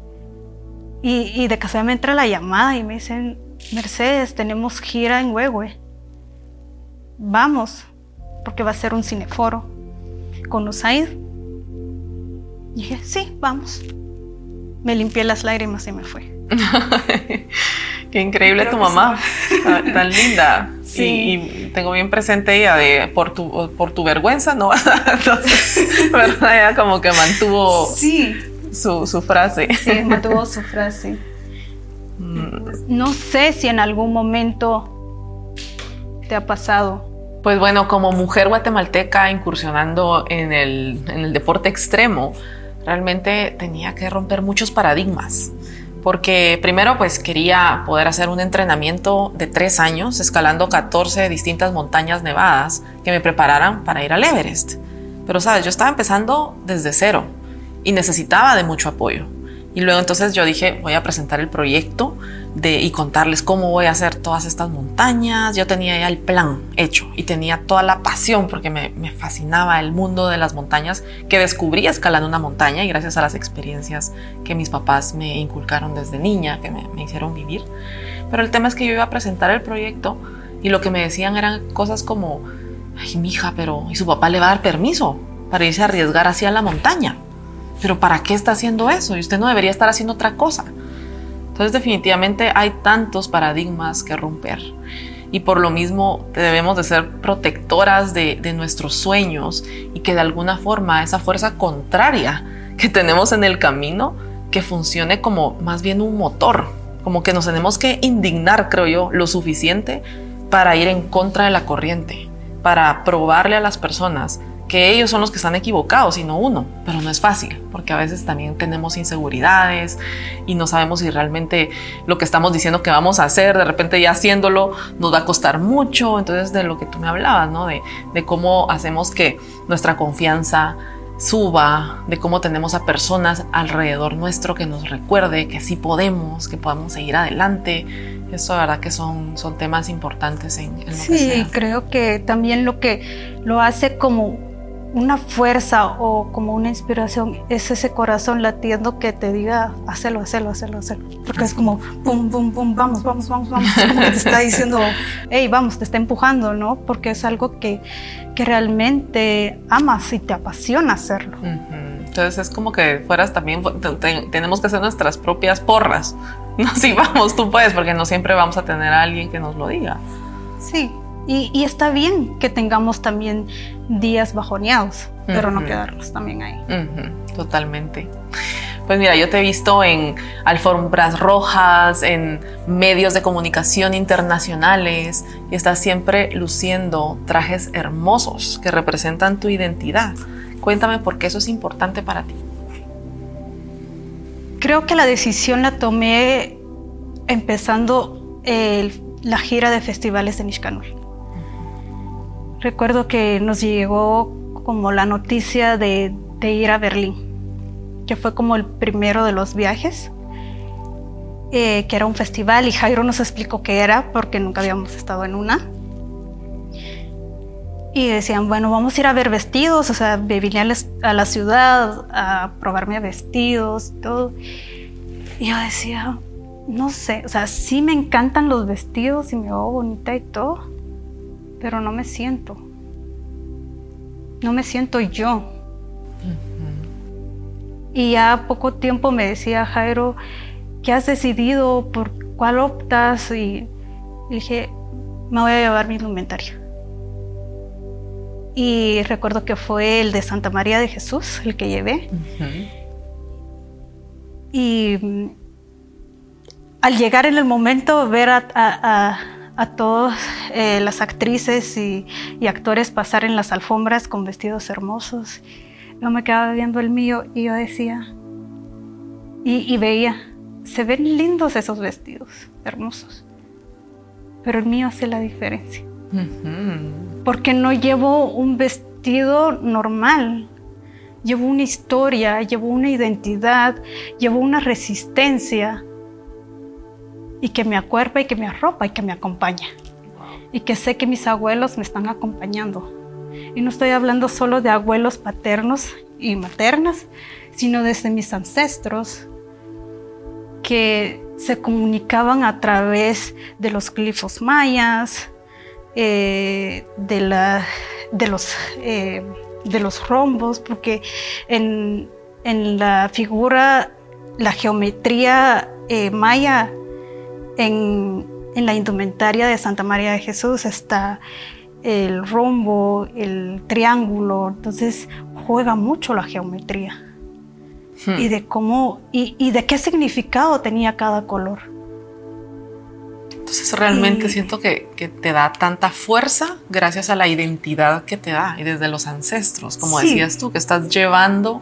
y, y de casualidad me entra la llamada y me dicen, Mercedes, tenemos gira en Huehue. Vamos, porque va a ser un cineforo con Usaid. Y dije, sí, vamos. Me limpié las lágrimas y me fui. <laughs> Qué increíble tu mamá, tan, linda. <laughs> Sí. Y, tengo bien presente ella de por tu, por tu vergüenza, ¿no? <laughs> Entonces, ¿verdad? Ella como que mantuvo sí. Su, su frase. Sí, mantuvo su frase. <laughs> Mm. No sé si en algún momento te ha pasado. Pues bueno, como mujer guatemalteca incursionando en el, en el deporte extremo, realmente tenía que romper muchos paradigmas porque primero pues quería poder hacer un entrenamiento de tres años escalando 14 distintas montañas nevadas que me prepararan para ir al Everest. Pero sabes, yo estaba empezando desde cero y necesitaba de mucho apoyo. Y luego entonces yo dije, voy a presentar el proyecto de, y contarles cómo voy a hacer todas estas montañas. Yo tenía ya el plan hecho y tenía toda la pasión porque me, me fascinaba el mundo de las montañas que descubrí escalando una montaña y gracias a las experiencias que mis papás me inculcaron desde niña, que me, hicieron vivir. Pero el tema es que yo iba a presentar el proyecto y lo que me decían eran cosas como, ay, mija, pero ¿y su papá le va a dar permiso para irse a arriesgar hacia la montaña? Pero ¿para qué está haciendo eso? Y usted no debería estar haciendo otra cosa. Entonces definitivamente hay tantos paradigmas que romper y por lo mismo debemos de ser protectoras de, nuestros sueños y que de alguna forma esa fuerza contraria que tenemos en el camino que funcione como más bien un motor, como que nos tenemos que indignar, creo yo, lo suficiente para ir en contra de la corriente, para probarle a las personas que ellos son los que están equivocados y no uno, pero no es fácil, porque a veces también tenemos inseguridades y no sabemos si realmente lo que estamos diciendo que vamos a hacer, de repente ya haciéndolo, nos va a costar mucho, entonces de lo que tú me hablabas, ¿no? De, de cómo hacemos que nuestra confianza suba, de cómo tenemos a personas alrededor nuestro que nos recuerde que sí podemos, que podamos seguir adelante. Eso, la verdad, que son, son temas importantes en, en lo sí, que creo que también lo que lo hace como una fuerza o como una inspiración es ese corazón latiendo que te diga, hazlo, hazlo, hazlo, hazlo. Porque es como, pum, pum, pum, vamos, vamos, vamos, vamos. como que te está diciendo, hey, vamos, te está empujando, ¿no? Porque es algo que, que realmente amas y te apasiona hacerlo. Entonces es como que fueras también, tenemos que hacer nuestras propias porras. <laughs> No, si vamos, tú puedes, porque no siempre vamos a tener a alguien que nos lo diga. Sí, y, está bien que tengamos también días bajoneados, pero no quedarnos también ahí. Totalmente. Pues mira, yo te he visto en alfombras rojas, en medios de comunicación internacionales y estás siempre luciendo trajes hermosos que representan tu identidad. Cuéntame por qué eso es importante para ti. Creo que la decisión la tomé empezando la gira de festivales de Nishkanul. Recuerdo que nos llegó como la noticia de, ir a Berlín, que fue como el primero de los viajes, eh, que era un festival y Jairo nos explicó qué era porque nunca habíamos estado en una. Y decían, bueno, vamos a ir a ver vestidos, o sea, venir a la ciudad a probarme vestidos y todo. Y yo decía, no sé, o sea, sí me encantan los vestidos y me veo bonita y todo, pero no me siento. No me siento yo. Y ya poco tiempo me decía Jairo, ¿qué has decidido? ¿Por cuál optas? Y dije, me voy a llevar mi indumentaria. Y recuerdo que fue el de Santa María de Jesús el que llevé. Y mm, al llegar en el momento, ver a a todas eh, las actrices y, actores pasar en las alfombras con vestidos hermosos. Yo me quedaba viendo el mío y yo decía, y, veía, se ven lindos esos vestidos, hermosos, pero el mío hace la diferencia. Porque no llevo un vestido normal, llevo una historia, llevo una identidad, llevo una resistencia y que me acuerpa y que me arropa y que me acompaña. Y que sé que mis abuelos me están acompañando. Y no estoy hablando solo de abuelos paternos y maternas, sino desde mis ancestros que se comunicaban a través de los glifos mayas, eh, de, la, de, los, eh, de los rombos, porque en, la figura, la geometría eh, maya, en, en la indumentaria de Santa María de Jesús está el rombo, el triángulo, entonces juega mucho la geometría. Hmm. Y de cómo, y, de qué significado tenía cada color. Entonces realmente siento que, te da tanta fuerza gracias a la identidad que te da y desde los ancestros, como decías tú, que estás llevando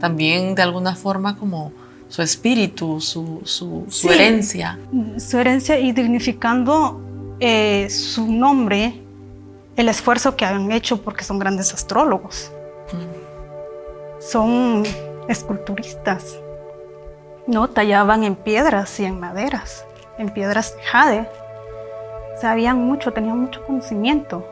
también de alguna forma como su espíritu, su, herencia. Su herencia y dignificando eh, su nombre el esfuerzo que han hecho porque son grandes astrólogos. Son esculturistas. No tallaban en piedras y en maderas, en piedras de jade. Sabían mucho, tenían mucho conocimiento.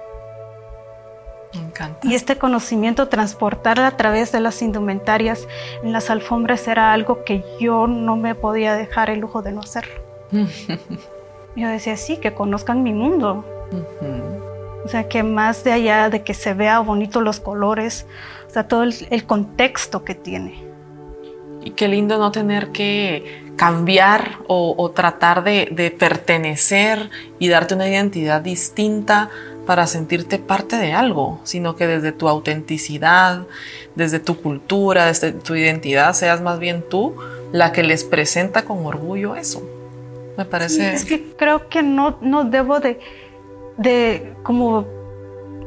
Me encanta. Y este conocimiento, transportarlo a través de las indumentarias en las alfombras era algo que yo no me podía dejar el lujo de no hacerlo. <laughs> yo decía, sí, que conozcan mi mundo. O sea, que más de allá de que se vea bonito los colores, o sea, todo el, contexto que tiene. Y qué lindo no tener que cambiar o, tratar de, pertenecer y darte una identidad distinta para sentirte parte de algo, sino que desde tu autenticidad, desde tu cultura, desde tu identidad, seas más bien tú la que les presenta con orgullo eso. Me parece... es que creo que no, no debo de de como,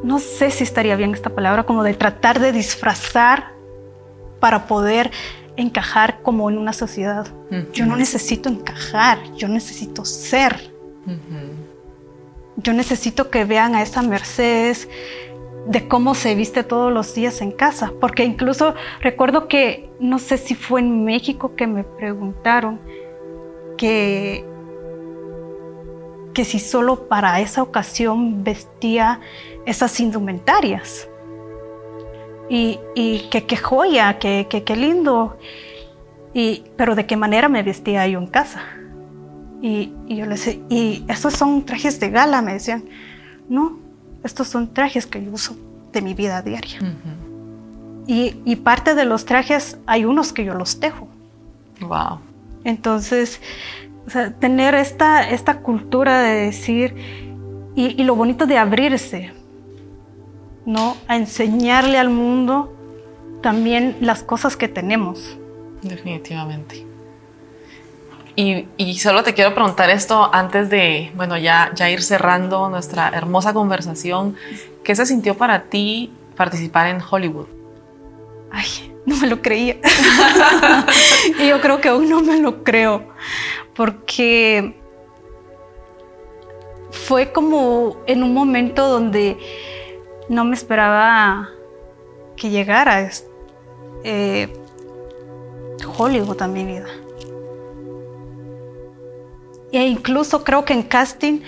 no sé si estaría bien esta palabra, como de tratar de disfrazar para poder encajar como en una sociedad. Yo no necesito encajar, yo necesito ser. Yo necesito que vean a esa Mercedes de cómo se viste todos los días en casa, porque incluso recuerdo que, no sé si fue en México que me preguntaron que que si solo para esa ocasión vestía esas indumentarias. Y, que qué joya, que qué lindo. Y, pero de qué manera me vestía yo en casa. Y, yo les decía, ¿y estos son trajes de gala? Me decían, no, estos son trajes que yo uso de mi vida diaria. y, y, parte de los trajes hay unos que yo los tejo. Wow. Entonces, o sea, tener esta, esta cultura de decir, y, lo bonito de abrirse, ¿no? A enseñarle al mundo también las cosas que tenemos. Definitivamente. Y, solo te quiero preguntar esto antes de, bueno, ya, ya ir cerrando nuestra hermosa conversación. ¿Qué se sintió para ti participar en Hollywood? Ay, no me lo creía. <laughs> y yo creo que aún no me lo creo porque fue como en un momento donde no me esperaba que llegara eh, Hollywood a mi vida. E incluso creo que en casting,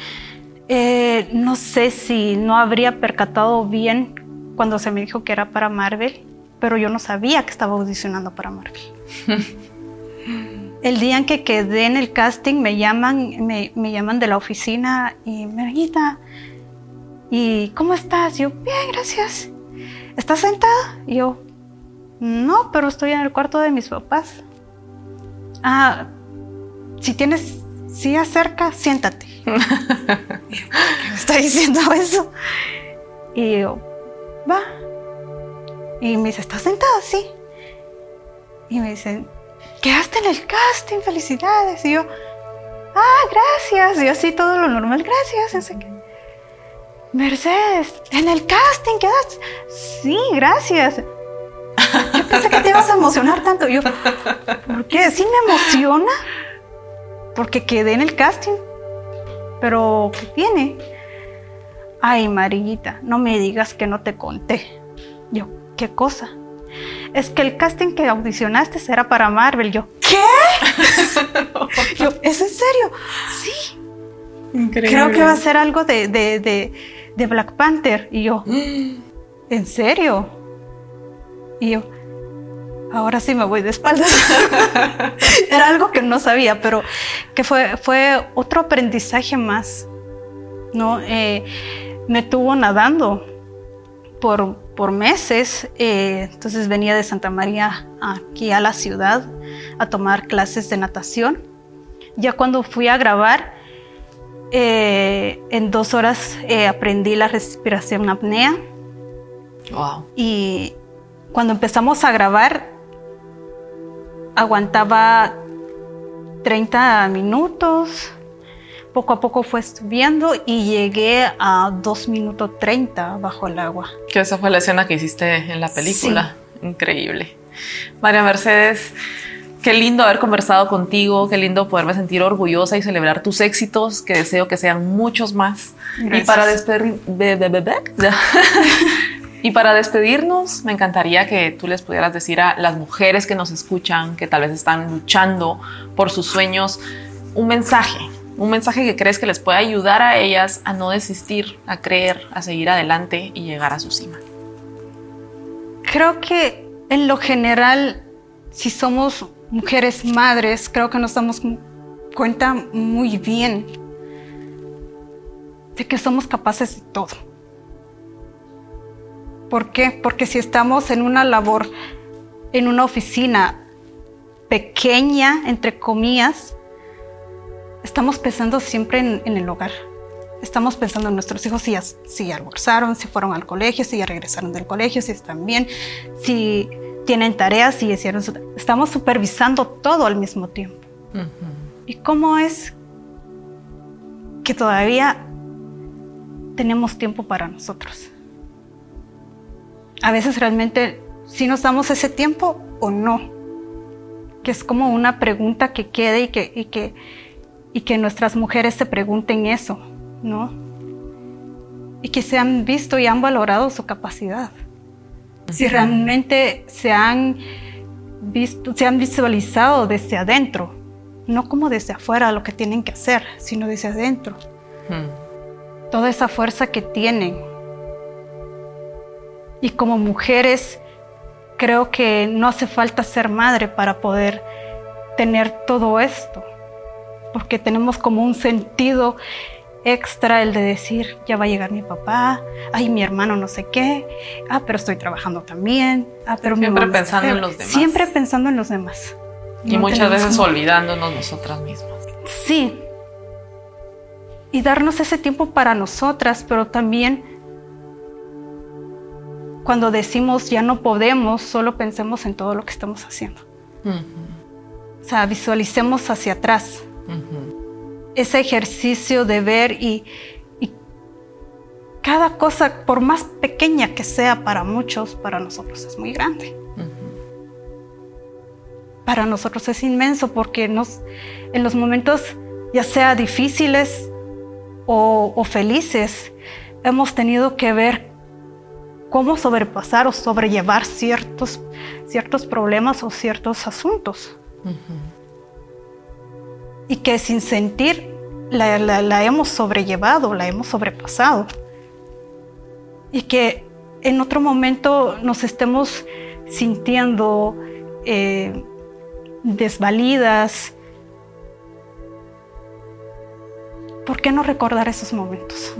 eh, no sé si no habría percatado bien cuando se me dijo que era para Marvel, pero yo no sabía que estaba audicionando para Marvel. <laughs> El día en que quedé en el casting me llaman, me, llaman de la oficina y me ¿y cómo estás? Yo, bien, gracias. ¿Estás sentada? Y yo, no, pero estoy en el cuarto de mis papás. Ah, si tienes silla cerca, siéntate. ¿Qué me está diciendo eso? Y yo, va. Y me dice, ¿estás sentada? Sí. Y me dicen, quedaste en el casting, felicidades. Y yo, ah, gracias. Y así todo lo normal, gracias. Mercedes, en el casting quedaste. Sí, gracias. pensé que te ibas a emocionar tanto. yo, ¿por qué? Sí me emociona, porque quedé en el casting. Pero, ¿qué tiene? Ay, Marillita, no me digas que no te conté. Yo, ¿qué cosa? Es que el casting que audicionaste será para Marvel. Yo, ¿qué? <laughs> yo, ¿es en serio? Sí. Increíble. Creo que va a ser algo de, de Black Panther. Y yo, <gasps> ¿en serio? Y yo, ahora sí me voy de espaldas. <laughs> Era algo que no sabía, pero que fue, fue otro aprendizaje más. ¿no? Eh, me tuvo nadando por, por meses, eh, entonces venía de Santa María aquí a la ciudad a tomar clases de natación. Ya cuando fui a grabar, eh, en dos horas aprendí la respiración apnea. Wow. Y cuando empezamos a grabar, aguantaba 30 minutos, poco a poco fue subiendo y llegué a 2 minutos 30 bajo el agua. Que esa fue la escena que hiciste en la película. Increíble. María Mercedes, qué lindo haber conversado contigo, qué lindo poderme sentir orgullosa y celebrar tus éxitos, que deseo que sean muchos más. Y para despedir... Y para despedirnos, me encantaría que tú les pudieras decir a las mujeres que nos escuchan, que tal vez están luchando por sus sueños, un mensaje, un mensaje que crees que les puede ayudar a ellas a no desistir, a creer, a seguir adelante y llegar a su cima. Creo que en lo general, si somos mujeres madres, creo que nos damos cuenta muy bien de que somos capaces de todo ¿Por qué? Porque si estamos en una labor, en una oficina pequeña, entre comillas, estamos pensando siempre en, el hogar. Estamos pensando en nuestros hijos si, ya, si almorzaron, si fueron al colegio, si ya regresaron del colegio, si están bien, si tienen tareas, si hicieron su... Estamos supervisando todo al mismo tiempo. ¿Y cómo es que todavía tenemos tiempo para nosotros? A veces realmente si nos damos ese tiempo o no. Que es como una pregunta que quede y que, y que, y que nuestras mujeres se pregunten eso, ¿no? Y que se han visto y han valorado su capacidad. Si realmente se han visto, se han visualizado desde adentro, no como desde afuera lo que tienen que hacer, sino desde adentro. Hmm. Toda esa fuerza que tienen, y como mujeres, creo que no hace falta ser madre para poder tener todo esto, porque tenemos como un sentido extra el de decir, ya va a llegar mi papá, ay, mi hermano no sé qué, ah, pero estoy trabajando también, ah, pero siempre pensando en los demás. Siempre pensando en los demás. Y muchas veces olvidándonos nosotras mismas. Sí. Y darnos ese tiempo para nosotras, pero también cuando decimos ya no podemos, solo pensemos en todo lo que estamos haciendo. O sea, visualicemos hacia atrás. Ese ejercicio de ver y, cada cosa, por más pequeña que sea para muchos, para nosotros es muy grande. Para nosotros es inmenso porque nos, en los momentos, ya sea difíciles o, o felices, hemos tenido que ver cómo sobrepasar o sobrellevar ciertos, ciertos problemas o ciertos asuntos. Y que sin sentir la, hemos sobrellevado, la hemos sobrepasado. Y que en otro momento nos estemos sintiendo eh, desvalidas. ¿Por qué no recordar esos momentos?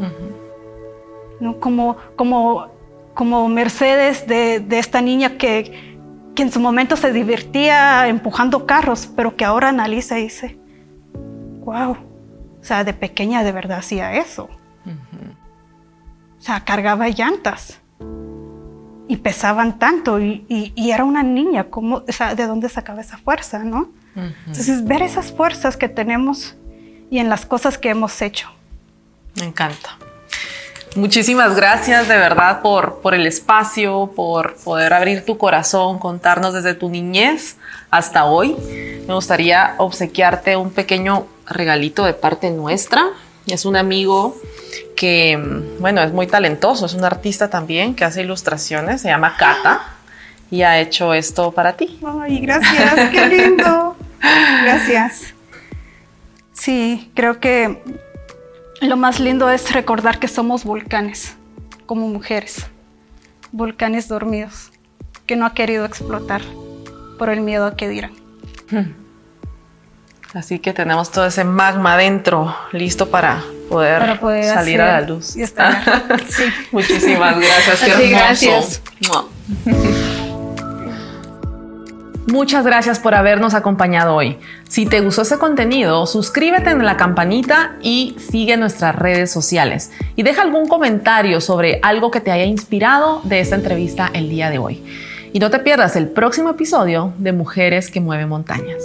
¿No? Como, como como Mercedes de, esta niña que, en su momento se divertía empujando carros, pero que ahora analiza y dice, wow, o sea, de pequeña de verdad hacía eso. O sea, cargaba llantas y pesaban tanto y, era una niña, ¿cómo, ¿de dónde sacaba esa fuerza, no? Entonces, ver esas fuerzas que tenemos y en las cosas que hemos hecho. Me encanta. Muchísimas gracias de verdad por, por el espacio, por poder abrir tu corazón, contarnos desde tu niñez hasta hoy. Me gustaría obsequiarte un pequeño regalito de parte nuestra. Es un amigo que, bueno, es muy talentoso, es un artista también que hace ilustraciones, se llama Kata y ha hecho esto para ti. Ay, gracias, qué lindo. <laughs> Gracias. Sí, creo que lo más lindo es recordar que somos volcanes, como mujeres, volcanes dormidos, que no ha querido explotar por el miedo a que dirán. Así que tenemos todo ese magma dentro, listo para poder, salir a la luz. Y estar. <laughs> sí. Muchísimas gracias, qué hermoso. Gracias. Muchas gracias por habernos acompañado hoy. Si te gustó ese contenido, suscríbete en la campanita y sigue nuestras redes sociales. Y deja algún comentario sobre algo que te haya inspirado de esta entrevista el día de hoy. Y no te pierdas el próximo episodio de Mujeres que Mueven Montañas.